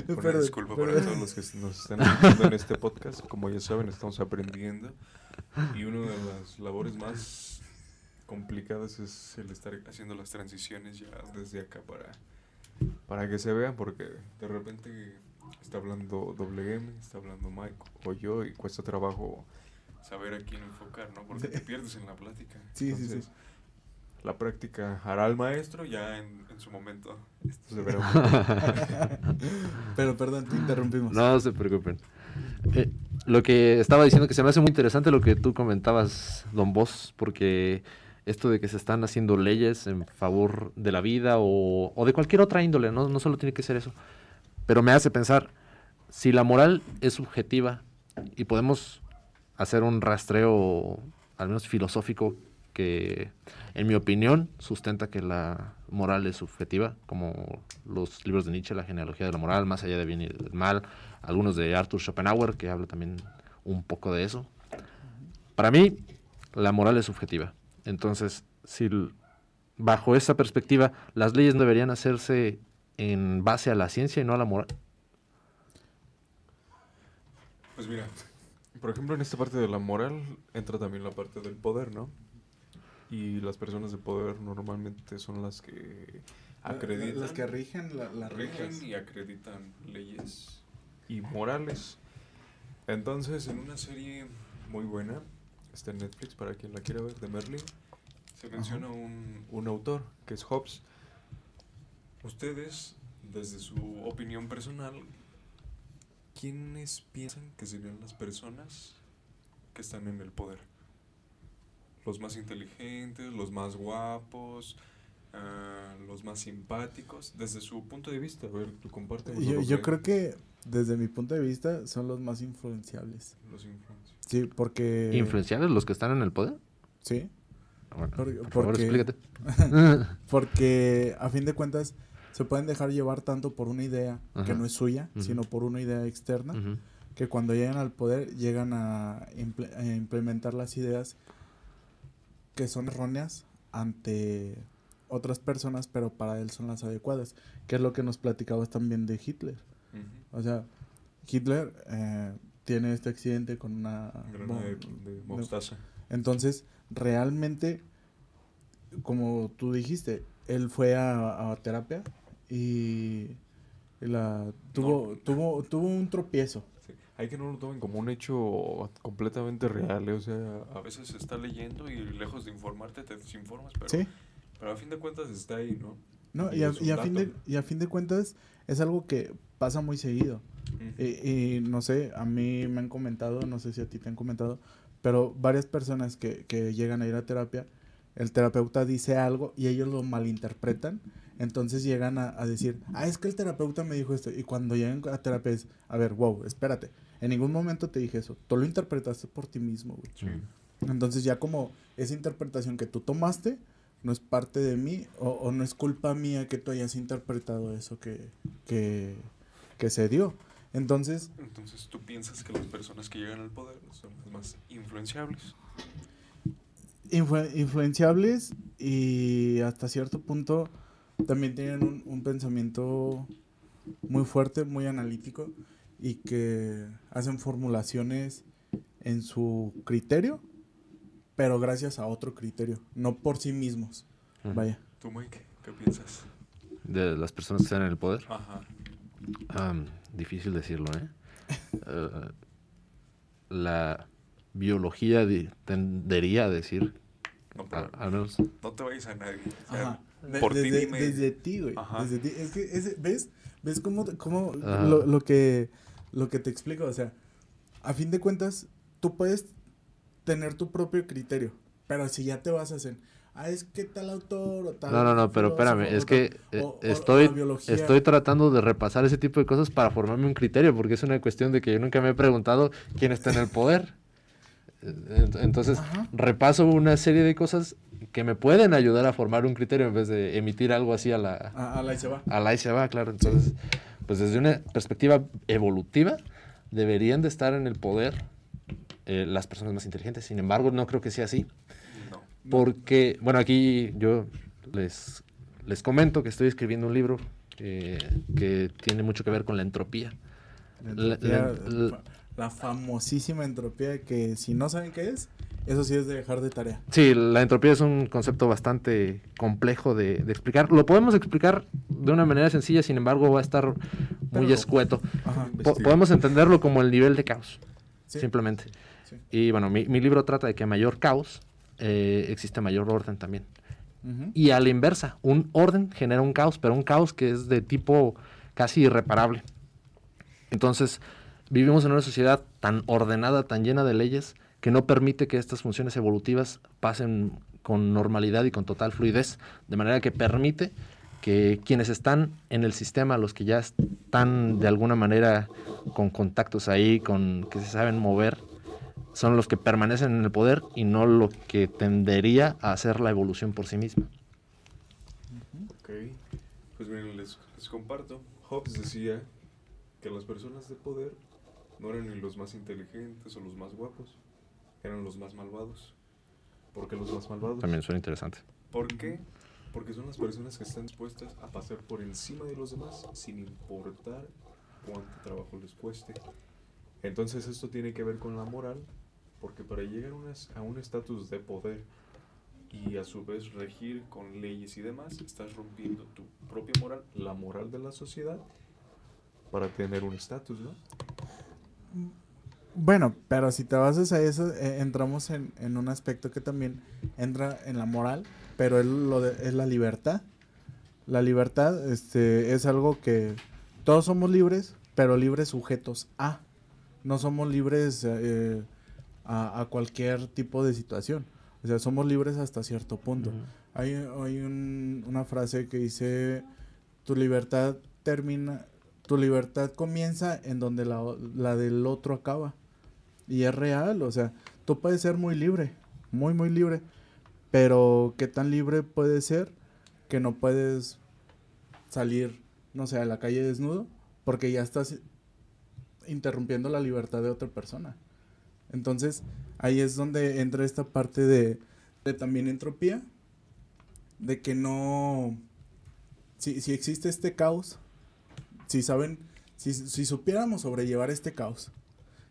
Una disculpa para todos los que nos están escuchando en este podcast. Como ya saben, estamos aprendiendo. Y una de las labores más complicadas es el estar haciendo las transiciones ya desde acá para, para que se vean, porque de repente está hablando WM, está hablando Mike o yo y cuesta trabajo saber a quién enfocar, ¿no? Porque te pierdes en la plática. Sí, sí, sí. La práctica hará al maestro ya en, su momento. Esto se verá. (laughs) Pero perdón, te interrumpimos. No se preocupen. Eh, lo que estaba diciendo que se me hace muy interesante lo que tú comentabas, don Vos, porque esto de que se están haciendo leyes en favor de la vida o, o de cualquier otra índole, ¿no? no solo tiene que ser eso. Pero me hace pensar, si la moral es subjetiva y podemos hacer un rastreo, al menos filosófico, que en mi opinión sustenta que la moral es subjetiva, como los libros de Nietzsche, la genealogía de la moral, más allá de bien y del mal, algunos de Arthur Schopenhauer, que habla también un poco de eso. Para mí, la moral es subjetiva. Entonces, si bajo esa perspectiva las leyes deberían hacerse en base a la ciencia y no a la moral. Pues mira, por ejemplo, en esta parte de la moral entra también la parte del poder, ¿no? Y las personas de poder normalmente son las que acreditan. Las que rigen la, las rigen y acreditan leyes y morales. Entonces, en una serie muy buena, está en Netflix para quien la quiera ver, de Merlin, se menciona un, un autor que es Hobbes. Ustedes, desde su opinión personal, ¿quiénes piensan que serían las personas que están en el poder? Los más inteligentes, los más guapos, ah, los más simpáticos, desde su punto de vista. A ver, tú comparte. Yo, yo creo que desde mi punto de vista son los más influenciables. Los influenciables. Sí, porque... ¿Influenciables los que están en el poder? Sí. Bueno, por, favor, explícate. (laughs) porque a fin de cuentas se pueden dejar llevar tanto por una idea que no es suya, sino por una idea externa, que cuando llegan al poder llegan a, implementar las ideas que son erróneas ante otras personas, pero para él son las adecuadas, que es lo que nos platicabas también de Hitler. O sea, Hitler eh, tiene este accidente con una... Granada de, de mostaza. Entonces, realmente, como tú dijiste, él fue a, a terapia y la tuvo, tuvo, tuvo un tropiezo. Sí. Hay que no lo tomen como un hecho completamente real, ¿eh? o sea, a veces se está leyendo y lejos de informarte te desinformas, pero, Sí. pero a fin de cuentas está ahí, ¿no? No, Y y a, y a fin de, y a fin de cuentas es algo que pasa muy seguido. Ujú. Y, y no sé, a mí me han comentado, no sé si a ti te han comentado, pero varias personas que, que llegan a ir a terapia, el terapeuta dice algo y ellos lo malinterpretan, entonces llegan a, a decir, ah, es que el terapeuta me dijo esto, y cuando llegan a terapia es, a ver, wow, espérate, en ningún momento te dije eso, tú lo interpretaste por ti mismo, güey. Sí. Entonces ya como esa interpretación que tú tomaste no es parte de mí o, o no es culpa mía que tú hayas interpretado eso que, que, que se dio. Entonces, Entonces tú piensas que las personas que llegan al poder son las más influenciables. influ- influenciables y hasta cierto punto también tienen un, un pensamiento muy fuerte, muy analítico y que hacen formulaciones en su criterio, pero gracias a otro criterio, no por sí mismos. Vaya. ¿Tú, Mike, qué piensas? De las personas que están en el poder. Ajá. Am, difícil decirlo, ¿eh? (laughs) Eh, la biología tendería a decir, No, a- pero al menos, no te vayas a nadie. O sea. De- por ti desde, dime. desde ti, güey. Ajá. Desde ti. Es que, ese- ¿ves? ¿Ves cómo, cómo Ajá. lo, lo que, lo que te explico? O sea, a fin de cuentas, tú puedes tener tu propio criterio, pero si ya te basas en, ah, es que tal autor o tal... No, no, no, pero espérame, es que eh, o- o estoy, estoy tratando de repasar ese tipo de cosas para formarme un criterio, porque es una cuestión de que yo nunca me he preguntado quién está en el poder. (laughs) Eh, ent- Entonces, Ajá. repaso una serie de cosas que me pueden ayudar a formar un criterio en vez de emitir algo así a la, Ah, ah, ahí se va. a la y se va, claro. Entonces, pues desde una perspectiva evolutiva, deberían de estar en el poder eh, las personas más inteligentes. Sin embargo, no creo que sea así. no. Porque, bueno, aquí yo les, les comento que estoy escribiendo un libro eh, que tiene mucho que ver con la entropía. La, La- entropía, la- la famosísima entropía que si no saben qué es, eso sí es de dejar de tarea. Sí, la entropía es un concepto bastante complejo de, de explicar. Lo podemos explicar de una manera sencilla, sin embargo, va a estar muy Pero- escueto. Ajá. Po- Investiga. podemos entenderlo como el nivel de caos, Sí. simplemente. Sí. Y bueno, mi, mi libro trata de que mayor caos eh, existe mayor orden también. Y a la inversa, un orden genera un caos, pero un caos que es de tipo casi irreparable. Entonces, vivimos en una sociedad tan ordenada, tan llena de leyes, que no permite que estas funciones evolutivas pasen con normalidad y con total fluidez, de manera que permite que quienes están en el sistema, los que ya están de alguna manera con contactos ahí, con que se saben mover, son los que permanecen en el poder y no lo que tendería a hacer la evolución por sí misma. Ok. Pues miren, les, les comparto. Hobbes decía que las personas de poder no eran ni los más inteligentes o los más guapos, eran los más malvados. ¿Por qué los más malvados? También suena interesante. ¿Por qué? Porque son las personas que están dispuestas a pasar por encima de los demás sin importar cuánto trabajo les cueste. Entonces esto tiene que ver con la moral, porque para llegar a unas- a un estatus de poder y a su vez regir con leyes y demás, estás rompiendo tu propia moral, la moral de la sociedad, para tener un estatus, ¿no? Bueno, pero si te basas a eso, eh, entramos en, en un aspecto que también entra en la moral, pero es, lo de- es la libertad. La libertad este, es algo que todos somos libres, pero libres sujetos a. No somos libres eh, a, a cualquier tipo de situación. O sea, somos libres hasta cierto punto. Hay, hay un- una frase que dice, tu libertad termina, tu libertad comienza en donde la, la del otro acaba. Y es real, o sea, tú puedes ser muy libre, muy, muy libre, pero ¿qué tan libre puedes ser que no puedes salir, no sé, a la calle desnudo? Porque ya estás interrumpiendo la libertad de otra persona. Entonces, ahí es donde entra esta parte de, de también entropía de que no, si, si existe este caos, si saben, si, supiéramos sobrellevar este caos,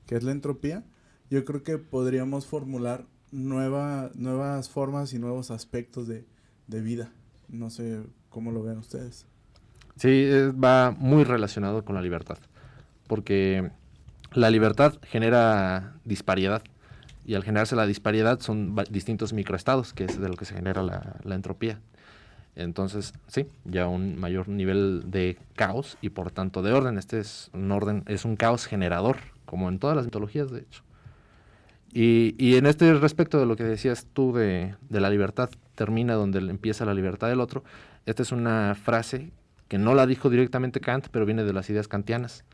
que es la entropía, yo creo que podríamos formular nueva, nuevas formas y nuevos aspectos de, vida. No sé cómo lo ven ustedes. Sí, va muy relacionado con la libertad, porque la libertad genera disparidad y al generarse la disparidad son distintos microestados, que es de lo que se genera la, entropía. Entonces, sí, ya un mayor nivel de caos y por tanto de orden. Este es un orden, es un caos generador, como en todas las mitologías, de hecho. Y, y en este respecto de lo que decías tú de, de la libertad, termina donde empieza la libertad del otro, esta es una frase que no la dijo directamente Kant, pero viene de las ideas kantianas.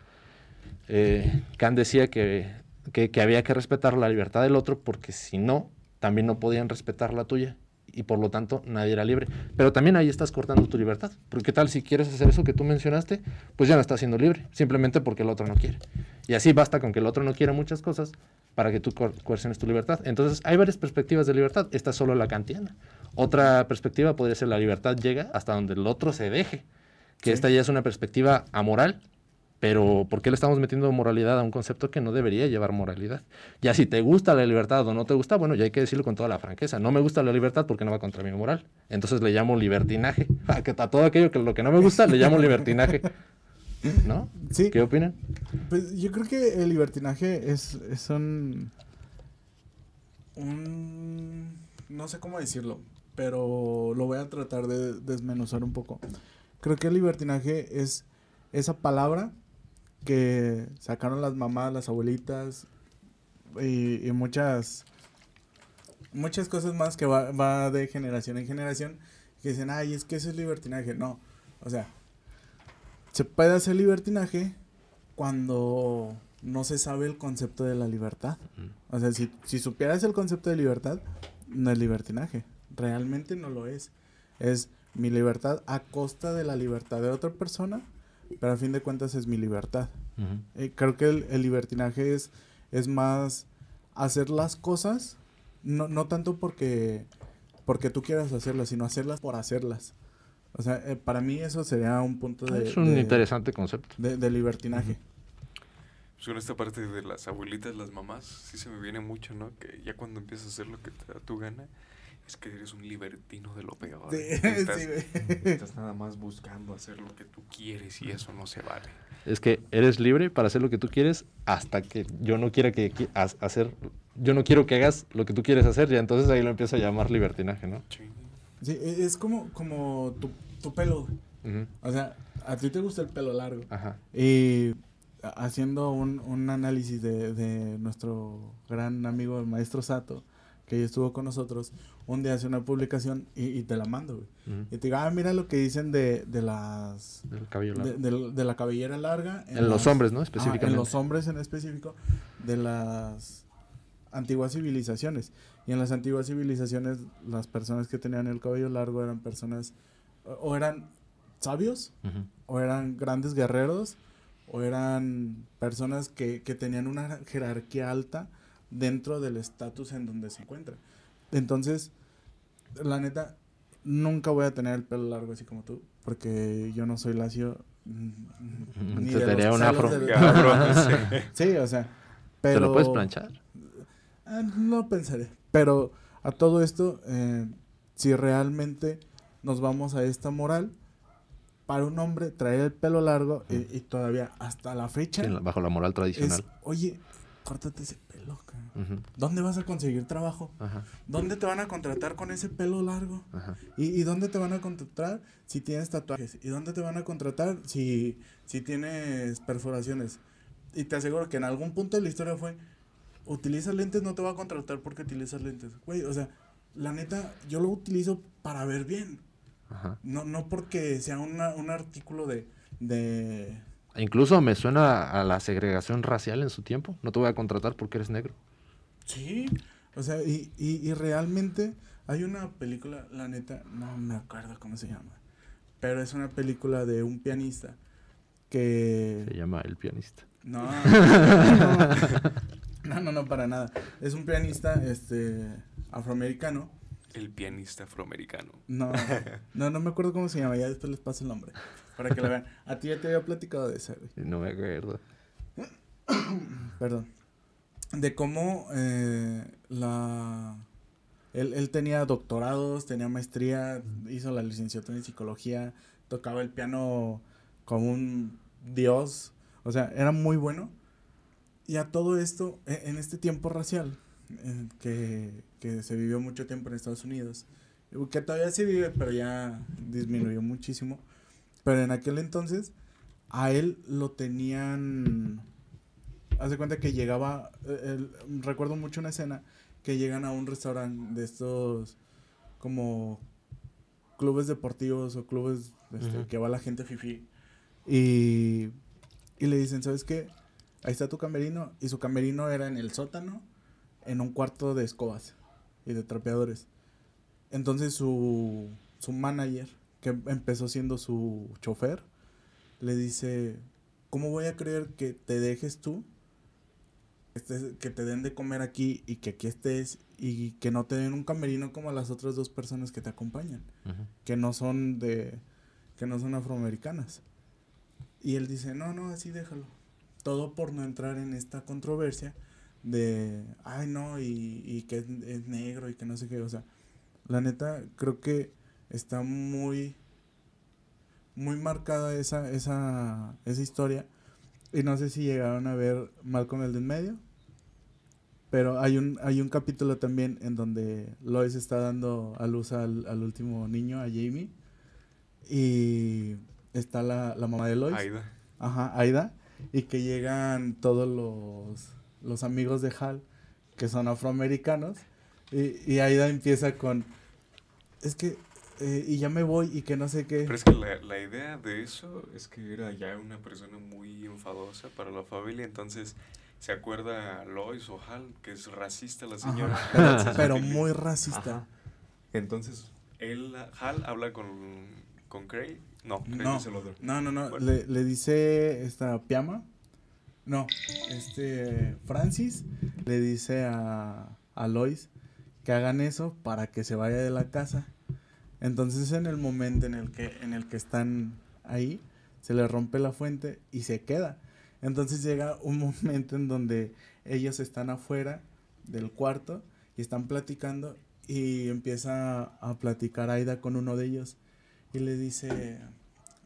Eh, Kant decía que, que, había que respetar la libertad del otro porque si no, también no podían respetar la tuya y por lo tanto nadie era libre. Pero también ahí estás cortando tu libertad. Porque qué tal si quieres hacer eso que tú mencionaste, pues ya no estás siendo libre, simplemente porque el otro no quiere. Y así basta con que el otro no quiera muchas cosas para que tú coerciones tu libertad. Entonces hay varias perspectivas de libertad. Esta es solo la kantiana. Otra perspectiva podría ser la libertad llega hasta donde el otro se deje que esta ya es una perspectiva amoral, pero ¿por qué le estamos metiendo moralidad a un concepto que no debería llevar moralidad? Ya si te gusta la libertad o no te gusta, bueno, ya hay que decirlo con toda la franqueza. No me gusta la libertad porque no va contra mi moral. Entonces le llamo libertinaje. (laughs) A, que, a todo aquello que lo que no me gusta le llamo libertinaje. (laughs) ¿No? Sí. ¿Qué opinan? Pues yo creo que el libertinaje es, es un... un... no sé cómo decirlo, pero lo voy a tratar de desmenuzar un poco. Creo que el libertinaje es esa palabra que sacaron las mamás, las abuelitas y, muchas muchas cosas más que va, va, de generación en generación que dicen, ay, es que eso es libertinaje. No, o sea, se puede hacer libertinaje cuando no se sabe el concepto de la libertad. O sea, si, si supieras el concepto de libertad, no es libertinaje. Realmente no lo es. Es mi libertad a costa de la libertad de otra persona, pero a fin de cuentas es mi libertad. Eh, creo que el, libertinaje es, es más hacer las cosas, no, no tanto porque, porque tú quieras hacerlas, sino hacerlas por hacerlas. O sea, eh, para mí eso sería un punto de... Es un interesante concepto. De, libertinaje. Pues con esta parte de las abuelitas, las mamás, sí se me viene mucho, ¿no? Que ya cuando empiezas a hacer lo que te da tu gana, es que eres un libertino de lo peor. estás, nada más buscando hacer lo que tú quieres y eso no se vale. Es que eres libre para hacer lo que tú quieres hasta que yo no quiera que, hacer, yo no quiero que hagas lo que tú quieres hacer y entonces ahí lo empiezo a llamar libertinaje, ¿no? Sí. E, es como, como tu, pelo. O sea, a ti te gusta el pelo largo. Ajá. Y haciendo un, un análisis de, de, nuestro gran amigo el maestro Sato, que estuvo con nosotros, un día hace una publicación y, te la mando, güey. Y te digo, ah, mira lo que dicen de, de las... De, la cabellera larga. En, los hombres, ¿no? Específicamente. en los hombres en específico, de las antiguas civilizaciones. Y en las antiguas civilizaciones, las personas que tenían el cabello largo eran personas, o eran sabios, o eran grandes guerreros, o eran personas que, que tenían una jerarquía alta dentro del estatus en donde se encuentra. Entonces, la neta, nunca voy a tener el pelo largo así como tú, porque yo no soy lacio. Mm, ni Te un afro. (laughs) sí, o sea, pero... ¿Te lo puedes planchar? Ah, no pensaré, pero a todo esto, eh, si realmente nos vamos a esta moral, para un hombre traer el pelo largo y, todavía hasta la fecha... bajo la moral tradicional. oye, córtate ese loca. ¿Dónde vas a conseguir trabajo? ¿Dónde te van a contratar con ese pelo largo? ¿Y, dónde te van a contratar si tienes tatuajes? ¿Y dónde te van a contratar si, si tienes perforaciones? Y te aseguro que en algún punto de la historia fue, utilizas lentes, no te va a contratar porque utilizas lentes. Güey, o sea, la neta, yo lo utilizo para ver bien. No, no porque sea un artículo de, de Incluso me suena a la segregación racial en su tiempo. No te voy a contratar porque eres negro. Sí, o sea, y, y, realmente hay una película, la neta, no me acuerdo cómo se llama, pero es una película de un pianista que... Se llama El pianista. No, (laughs) no, no, no, para nada. Es un pianista este, afroamericano El pianista afroamericano. No, no, no me acuerdo cómo se llama, ya después les paso el nombre. Para que lo vean. A ti ya te había platicado de güey. No me acuerdo. Perdón. De cómo eh, la... Él, él tenía doctorados, tenía maestría, hizo la licenciatura en psicología, tocaba el piano como un dios, o sea, era muy bueno. Y a todo esto, e- en este tiempo racial, eh, que, que se vivió mucho tiempo en Estados Unidos, que todavía se vive, pero ya disminuyó muchísimo. Pero en aquel entonces, a él lo tenían... Haz de cuenta que llegaba, eh, recuerdo mucho una escena que llegan a un restaurante de estos como clubes deportivos o clubes este, Ujú. que va la gente fifi y, y le dicen, ¿sabes qué? Ahí está tu camerino y su camerino era en el sótano en un cuarto de escobas y de trapeadores. Entonces su, su manager, que empezó siendo su chofer, le dice, ¿cómo voy a creer que te dejes tú? estés- que te den de comer aquí y que aquí estés y que no te den un camerino como las otras dos personas que te acompañan, Ujú. que no son de, que no son afroamericanas. Y él dice, no, no, así déjalo. Todo por no entrar en esta controversia de, ay, no, y, y que es, es negro y que no sé qué. O sea, la neta, creo que está muy, muy marcada esa, esa, esa historia. Y no sé si llegaron a ver Malcolm el de en medio. Pero hay un, hay un capítulo también en donde Lois está dando a luz al, al último niño, a Jamie. Y está la, la mamá de Lois. Aida. Ajá, Aida. Y que llegan todos los, los amigos de Hal, que son afroamericanos. Y, y Aida empieza con, es que, eh, y ya me voy y que no sé qué. Pero es que la, la idea de eso es que era ya una persona muy enfadosa para la familia, entonces se acuerda a Lois o Hal, que es racista la señora. (laughs) pero, (laughs) muy racista. Ajá. Entonces, él, Hal habla con, con Craig. No, Craig No. es el otro. No, no, no. Bueno. Le, le dice esta Piama. No, este Francis le dice a, a Lois que hagan eso para que se vaya de la casa. Entonces en el momento en el que, en el que están ahí, se le rompe la fuente y se queda. Entonces llega un (laughs) momento en donde ellos están afuera del cuarto y están platicando y empieza a platicar Aida con uno de ellos y le dice,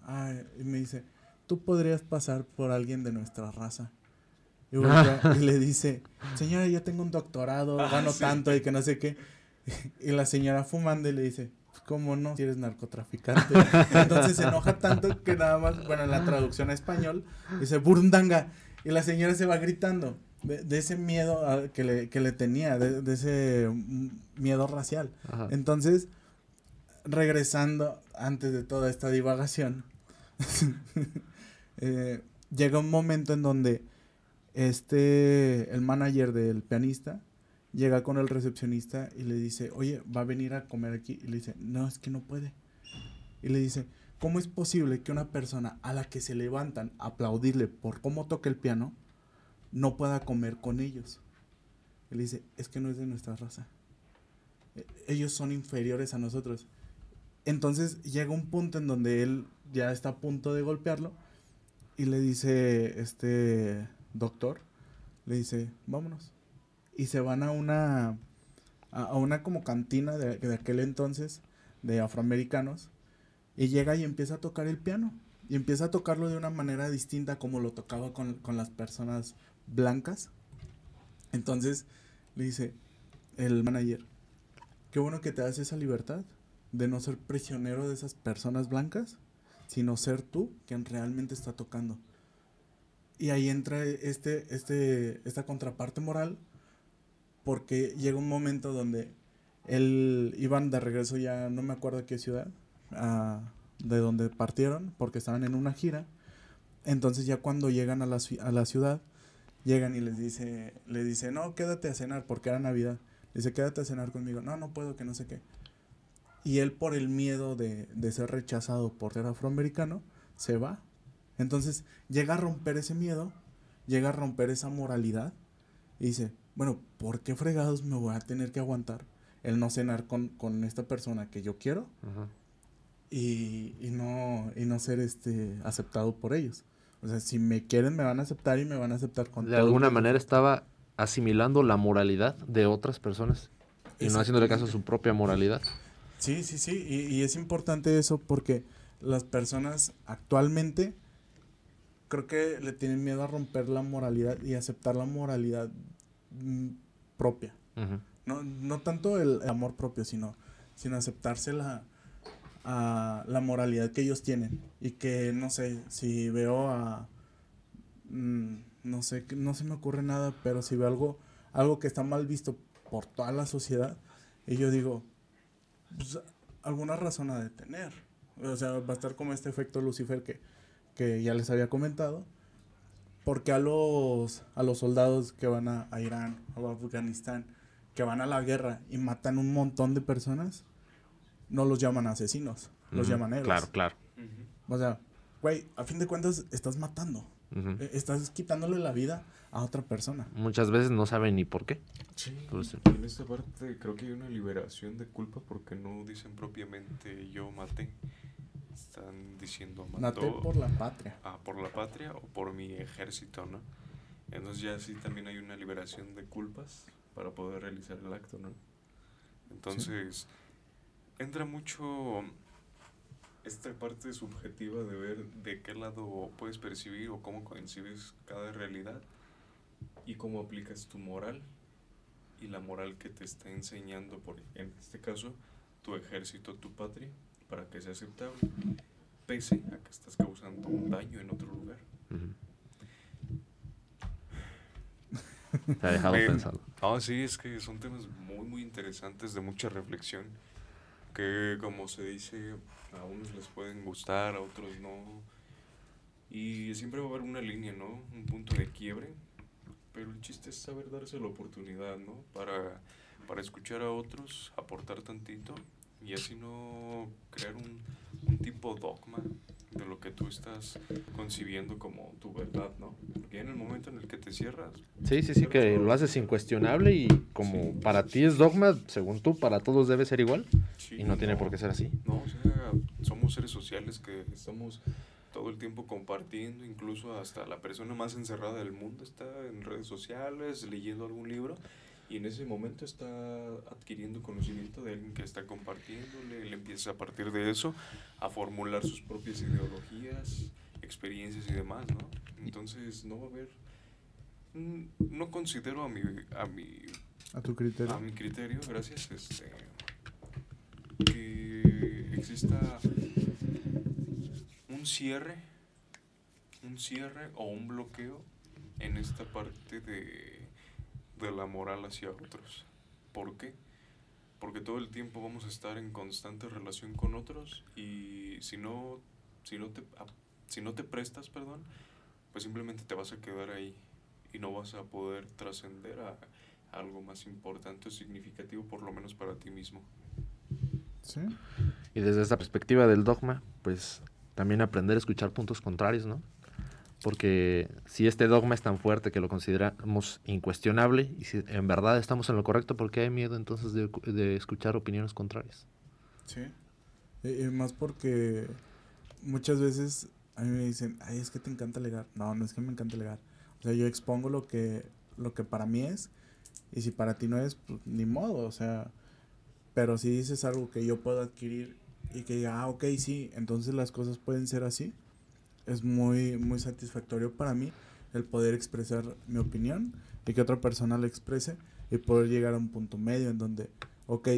ay, y me dice, tú podrías pasar por alguien de nuestra raza. Y, voltea (laughs) y le dice, señora, yo tengo un doctorado, Ah, gano sí. tanto y que no sé qué. (laughs) Y la señora fumando y le dice, "Pues, ¿cómo no? Si eres narcotraficante. (laughs) Entonces se enoja tanto que nada más, bueno, en la traducción a español, dice, burundanga. Y la señora se va gritando de, de ese miedo a- que, le, que le tenía, de, de ese miedo racial. Ajá. Entonces, regresando antes de toda esta divagación, (laughs) eh, llega un momento en donde este, el manager del pianista, llega con el recepcionista y le dice, oye, va a venir a comer aquí. Y le dice, no, es que no puede. Y le dice, ¿cómo es posible que una persona a la que se levantan a aplaudirle por cómo toca el piano no pueda comer con ellos? Y le dice, es que no es de nuestra raza. E- Ellos son inferiores a nosotros. Entonces llega un punto en donde él ya está a punto de golpearlo y le dice, este doctor, le dice, vámonos. Y se van a una, a, una como cantina de, de aquel entonces, de afroamericanos, y llega y empieza a tocar el piano. Y empieza a tocarlo de una manera distinta como lo tocaba con, con las personas blancas. Entonces le dice el manager, qué bueno que te das esa libertad de no ser prisionero de esas personas blancas, sino ser tú quien realmente está tocando. Y ahí entra este, este, esta contraparte moral, porque llega un momento donde él iban de regreso ya, no me acuerdo a qué ciudad, de donde partieron, porque estaban en una gira. Entonces ya cuando llegan a la, a la ciudad, llegan y les dice, le dice, no, quédate a cenar, porque era Navidad. Dice, quédate a cenar conmigo. No, no puedo, que no sé qué. Y él por el miedo de, de ser rechazado por ser afroamericano, se va. Entonces llega a romper ese miedo, llega a romper esa moralidad y dice, bueno, ¿por qué fregados me voy a tener que aguantar el no cenar con, con esta persona que yo quiero y, y, no, y no ser este aceptado por ellos. O sea, si me quieren, me van a aceptar y me van a aceptar con De alguna manera estaba asimilando la moralidad de otras personas y no haciéndole caso a su propia moralidad. Sí, sí, sí. Y, y, es importante eso porque las personas actualmente creo que le tienen miedo a romper la moralidad y aceptar la moralidad mm, propia. no, no tanto el amor propio, sino, sino aceptarse la, a la moralidad que ellos tienen. Y que, no sé, si veo a... Mm, no sé, no se me ocurre nada, pero si veo algo, algo que está mal visto por toda la sociedad, y yo digo, pues, alguna razón a de tener. O sea, va a estar como este efecto Lucifer que, que ya les había comentado. Porque a los, a los soldados que van a, a Irán o a Afganistán, que van a la guerra y matan un montón de personas, no los llaman asesinos, los llaman héroes. Claro, claro. O sea, güey, a fin de cuentas estás matando. E, estás quitándole la vida a otra persona. Muchas veces no saben ni por qué. Sí. en esta parte creo que hay una liberación de culpa porque no dicen propiamente yo maté. Están diciendo mató. Maté por la patria. Ah, por la patria o por mi ejército, ¿no? Entonces ya sí también hay una liberación de culpas para poder realizar el acto, ¿no? Entonces entra mucho esta parte subjetiva de ver de qué lado puedes percibir o cómo coincides cada realidad y cómo aplicas tu moral y la moral que te está enseñando, por, en este caso, tu ejército, tu patria, para que sea aceptable, pese a que estás causando un daño en otro lugar. Te ha dejado pensando. Ah, sí, es que son temas muy, muy interesantes, de mucha reflexión que como se dice, a unos les pueden gustar, a otros no. Y siempre va a haber una línea, ¿no? Un punto de quiebre. Pero el chiste es saber darse la oportunidad, ¿no? Para, para escuchar a otros, aportar tantito y así no crear un, un tipo dogma de lo que tú estás concibiendo como tu verdad, ¿no? Porque en el momento en el que te cierras... Sí, sí, sí, que lo haces incuestionable y como para ti es dogma, según tú, para todos debe ser igual y no, tiene por qué ser así. No, o sea, somos seres sociales que estamos todo el tiempo compartiendo, incluso hasta la persona más encerrada del mundo está en redes sociales, leyendo algún libro y en ese momento está adquiriendo conocimiento de alguien que está compartiéndole, él empieza a partir de eso a formular sus propias ideologías, experiencias y demás, ¿no? Entonces no va a haber, mm, no considero a mi, a mi, a tu criterio, a mi criterio, gracias, este, que exista un cierre, un cierre o un bloqueo en esta parte de de la moral hacia otros. ¿Por qué? Porque todo el tiempo vamos a estar en constante relación con otros y si no, si no, te, si no te prestas, perdón, pues simplemente te vas a quedar ahí y no vas a poder trascender a, algo más importante o significativo, por lo menos para ti mismo. Sí. Y desde esta perspectiva del dogma, pues también aprender a escuchar puntos contrarios, ¿no? Porque si este dogma es tan fuerte que lo consideramos incuestionable y si en verdad estamos en lo correcto, ¿por qué hay miedo entonces de, escuchar opiniones contrarias? Sí, y, más porque muchas veces a mí me dicen, ay, es que te encanta legar. No, no es que me encanta legar. O sea, yo expongo lo que, lo que para mí es y si para ti no es, pues ni modo, o sea, pero si dices algo que yo puedo adquirir y que diga, ah, ok, sí, entonces las cosas pueden ser así es muy, muy satisfactorio para mí el poder expresar mi opinión y que otra persona la exprese y poder llegar a un punto medio en donde, ok,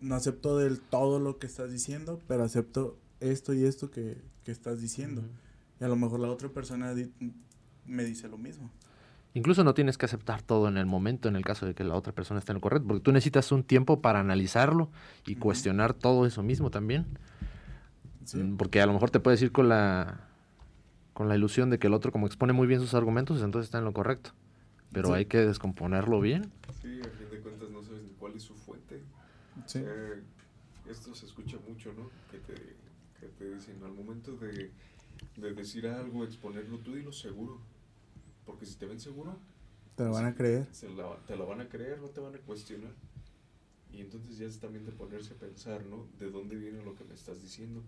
no acepto del todo lo que estás diciendo, pero acepto esto y esto que, que estás diciendo. Y a lo mejor la otra persona me dice lo mismo. Incluso no tienes que aceptar todo en el momento en el caso de que la otra persona esté en el correcto, porque tú necesitas un tiempo para analizarlo y cuestionar todo eso mismo también. Porque a lo mejor te puedes ir con la con la ilusión de que el otro, como expone muy bien sus argumentos, entonces está en lo correcto. Pero hay que descomponerlo bien. Sí, a fin de cuentas no sabes ni cuál es su fuente. Sí. esto se escucha mucho, ¿no? Que te, que te dicen al momento de, de, decir algo, exponerlo, tú dilo seguro. Porque si te ven seguro, te lo van a creer. Se la, te lo van a creer, no te van a cuestionar. Y entonces ya es también de ponerse a pensar, ¿no? ¿De dónde viene lo que me estás diciendo?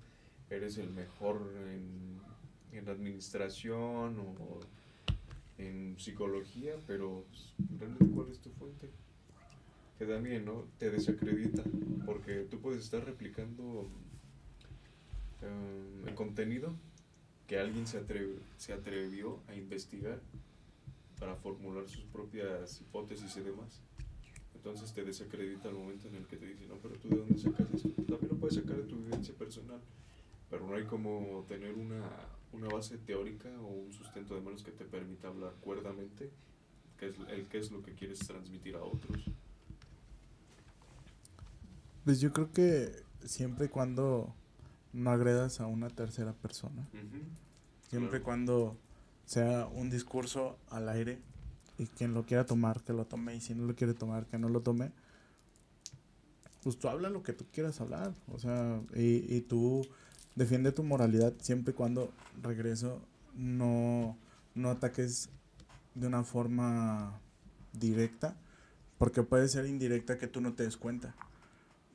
¿Eres el mejor en, en administración o en psicología? Pero pues, realmente cuál es tu fuente? Que también, ¿no? Te desacredita, porque tú puedes estar replicando um, el contenido que alguien se, atreve, se atrevió a investigar para formular sus propias hipótesis y demás. Entonces te desacredita el momento en el que te dice, no, pero tú de dónde sacas esto. También lo puedes sacar de tu vivencia personal, pero no hay como tener una, una base teórica o un sustento de manos que te permita hablar cuerdamente, que es el que es lo que quieres transmitir a otros. Pues yo creo que siempre y cuando no agredas a una tercera persona, siempre y cuando sea un discurso al aire y quien lo quiera tomar, que lo tome, y si no lo quiere tomar, que no lo tome, pues tú habla lo que tú quieras hablar, o sea, y, y tú defiende tu moralidad siempre y cuando, regreso, no, no ataques de una forma directa, porque puede ser indirecta que tú no te des cuenta,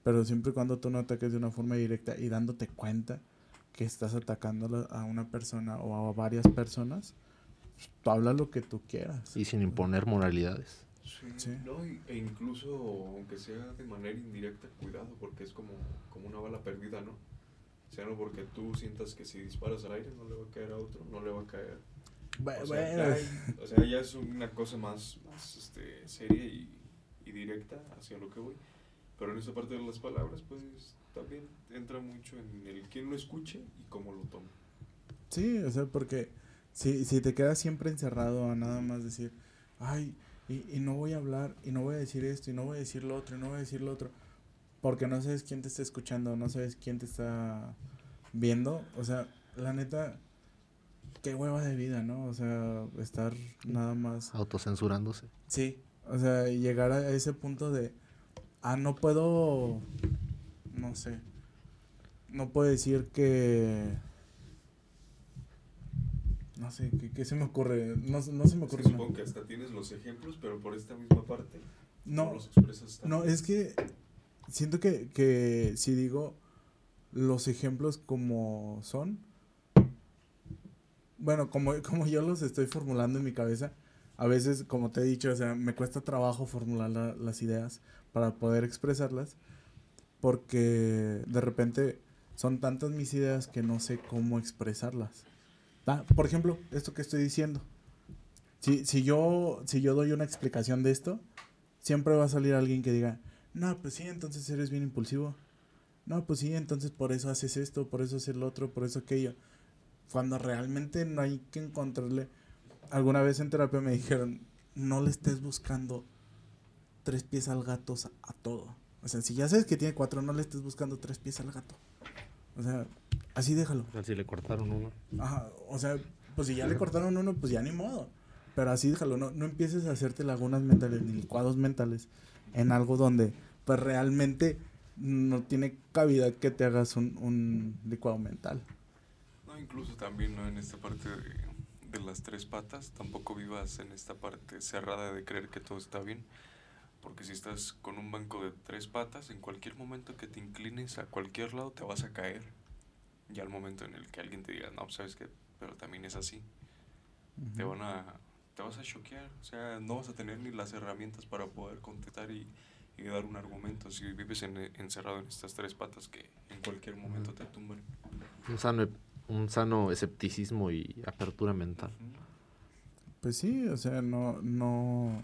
pero siempre y cuando tú no ataques de una forma directa y dándote cuenta que estás atacando a una persona o a varias personas, tú habla lo que tú quieras. Y sin imponer moralidades. Sí, No, e incluso, aunque sea de manera indirecta, cuidado, porque es como, como una bala perdida, ¿no? O sea, no porque tú sientas que si disparas al aire no le va a caer a otro, no le va a caer. Bueno, o, sea, ya, o sea, ya es una cosa más, más este, seria y, y directa hacia lo que voy. Pero en esa parte de las palabras, pues también entra mucho en el quién lo escuche y cómo lo tome. Sí, o sea, porque si, si te quedas siempre encerrado a nada más decir, ay, y, y no voy a hablar, y no voy a decir esto, y no voy a decir lo otro, y no voy a decir lo otro, porque no sabes quién te está escuchando, no sabes quién te está viendo, o sea, la neta, qué hueva de vida, ¿no? O sea, estar nada más... Autocensurándose. Sí, o sea, llegar a ese punto de, ah, no puedo, no sé, no puedo decir que no sé, ¿qué, se me ocurre? No, no se me ocurre. supongo que hasta tienes los ejemplos, pero por esta misma parte no, los expresas No, es que siento que, que si digo los ejemplos como son, bueno, como, como yo los estoy formulando en mi cabeza, a veces, como te he dicho, o sea, me cuesta trabajo formular las ideas para poder expresarlas, porque de repente son tantas mis ideas que no sé cómo expresarlas. Ah, por ejemplo, esto que estoy diciendo. Si, si, yo, si yo doy una explicación de esto, siempre va a salir alguien que diga, no, pues sí, entonces eres bien impulsivo. No, pues sí, entonces por eso haces esto, por eso haces lo otro, por eso aquello. Cuando realmente no hay que encontrarle. Alguna vez en terapia me dijeron, no le estés buscando tres pies al gato a todo. O sea, si ya sabes que tiene cuatro, no le estés buscando tres pies al gato. O sea, Así déjalo. Si le cortaron uno. Ajá, o sea, pues si ya le cortaron uno, pues ya ni modo. Pero así déjalo, no, no empieces a hacerte lagunas mentales ni licuados mentales en algo donde pues realmente no tiene cabida que te hagas un, un licuado mental. No, incluso también ¿no? en esta parte de, de las tres patas, tampoco vivas en esta parte cerrada de creer que todo está bien. Porque si estás con un banco de tres patas, en cualquier momento que te inclines a cualquier lado te vas a caer ya al momento en el que alguien te diga, no, pues, sabes que, pero también es así, te van a, te vas a choquear, o sea, no vas a tener ni las herramientas para poder contestar y, y dar un argumento si vives en, encerrado en estas tres patas que en cualquier momento te tumban. Un sano, un sano escepticismo y apertura mental. Pues sí, o sea, no, no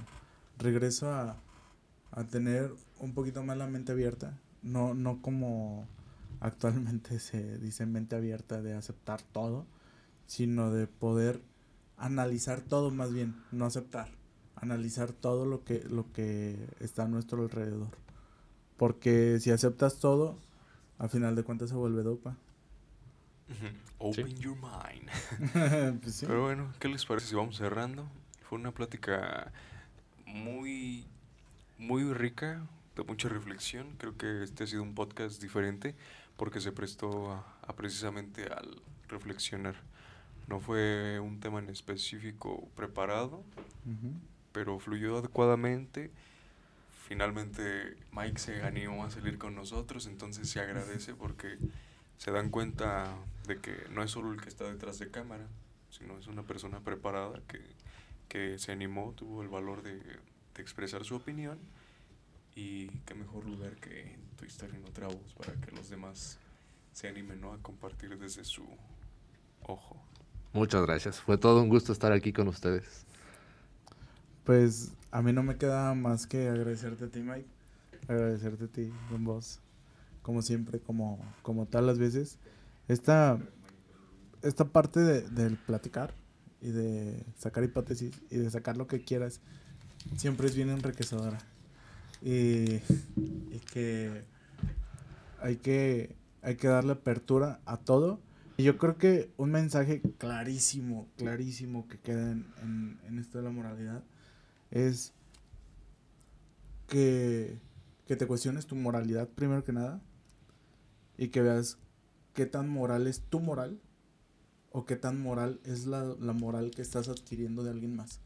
regreso a, a tener un poquito más la mente abierta, no, no como actualmente (laughs) se dice mente abierta de aceptar todo, sino de poder analizar todo más bien, no aceptar, analizar todo lo que, lo que está a nuestro alrededor. Porque si aceptas todo, al final de cuentas se vuelve dopa. Open your mind. (laughs) Pues Pero bueno, ¿qué les parece si vamos cerrando? Fue una plática muy, muy rica, de mucha reflexión. Creo que este ha sido un podcast diferente porque se prestó a, precisamente al reflexionar. No fue un tema en específico preparado, pero fluyó adecuadamente, finalmente Mike se animó a salir con nosotros, entonces se agradece porque se dan cuenta de que no es solo el que está detrás de cámara, sino es una persona preparada que, que se animó, tuvo el valor de, de expresar su opinión y qué mejor lugar que tu historia en otra voz para que los demás se animen ¿no? a compartir desde su ojo. Muchas gracias. Fue todo un gusto estar aquí con ustedes. Pues a mí no me queda más que agradecerte a ti, Mike. Agradecerte a ti, Don Boss. Como siempre, como, como todas las veces. Esta, esta parte de, del platicar y de sacar hipótesis y de sacar lo que quieras siempre es bien enriquecedora. Y, y que hay que hay que darle apertura a todo. Yo creo que un mensaje clarísimo, clarísimo que queda en, en, esto de la moralidad es que, que te cuestiones tu moralidad primero que nada y que veas qué tan moral es tu moral o qué tan moral es la, la moral que estás adquiriendo de alguien más.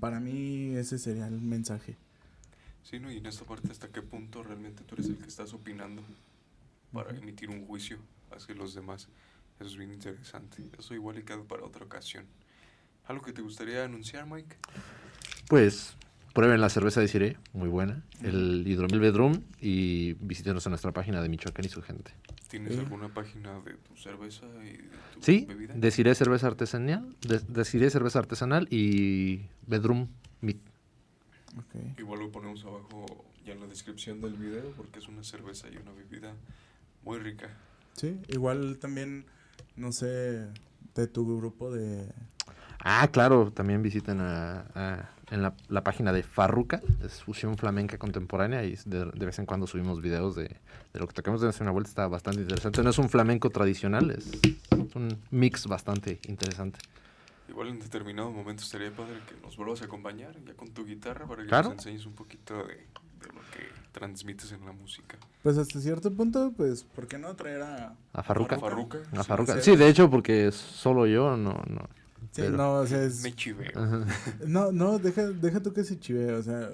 Para mí ese sería el mensaje. Sí, ¿no? Y en esta parte, ¿hasta qué punto realmente tú eres el que estás opinando? Para emitir un juicio hacia los demás. Eso es bien interesante. Eso igual y queda para otra ocasión. ¿Algo que te gustaría anunciar, Mike? Pues prueben la cerveza de Cire, muy buena. El hidromil Bedroom y visítenos en nuestra página de Michoacán y su gente. ¿Tienes alguna página de tu cerveza y de tu sí, bebida? de Cire Cerveza Artesanal, de, de Cire Cerveza Artesanal y Bedroom Meat. Okay. Igual lo ponemos abajo ya en la descripción del video porque es una cerveza y una bebida muy rica. Sí, igual también, no sé, de tu grupo de... Ah, claro, también visiten a, a, en la, la, página de Farruca, es fusión flamenca contemporánea y de, de vez en cuando subimos videos de, de, lo que tocamos de hacer una vuelta, está bastante interesante. No es un flamenco tradicional, es un mix bastante interesante. Igual en determinado momento estaría padre que nos vuelvas a acompañar ya con tu guitarra para que claro. nos enseñes un poquito de, de lo que transmites en la música. Pues hasta cierto punto, pues, ¿por qué no traer a... A Farruca. A Farruca. A Farruca. Sí, de hecho, porque solo yo no... no sí, pero... no, o sea, es... Me chiveo. no, no, deja, deja tú que se chivee, o sea,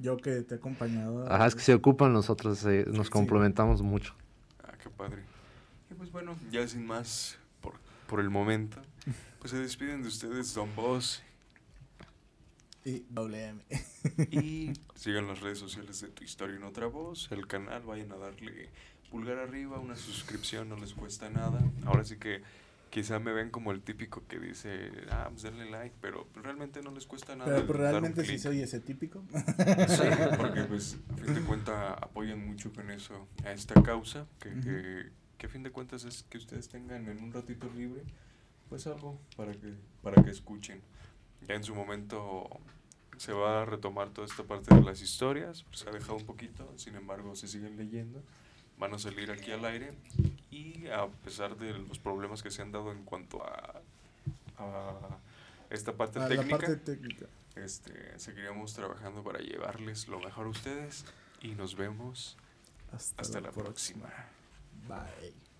yo que te he acompañado... Ajá, es que se ocupan nosotros, eh, nos sí, complementamos sí. mucho. Ah, qué padre. Y pues bueno, ya sin más, por, por el momento, pues se despiden de ustedes Don Boss y WM. (laughs) y sigan las redes sociales de Tu Historia en Otra Voz, el canal, vayan a darle pulgar arriba, una suscripción, no les cuesta nada. Ahora sí que quizá me ven como el típico que dice, ah, pues denle like, pero realmente no les cuesta nada. Pero realmente sí soy ese típico. Sí, porque pues a fin de cuentas apoyan mucho con eso a esta causa, que, uh -huh. que, que a fin de cuentas es que ustedes tengan en un ratito libre, pues algo para que, para que escuchen ya en su momento se va a retomar toda esta parte de las historias, pues se ha dejado un poquito, sin embargo se siguen leyendo, van a salir aquí al aire y a pesar de los problemas que se han dado en cuanto a, a esta parte, a técnica, parte técnica, este, seguiremos trabajando para llevarles lo mejor a ustedes y nos vemos hasta, hasta la, próxima. próxima. Bye.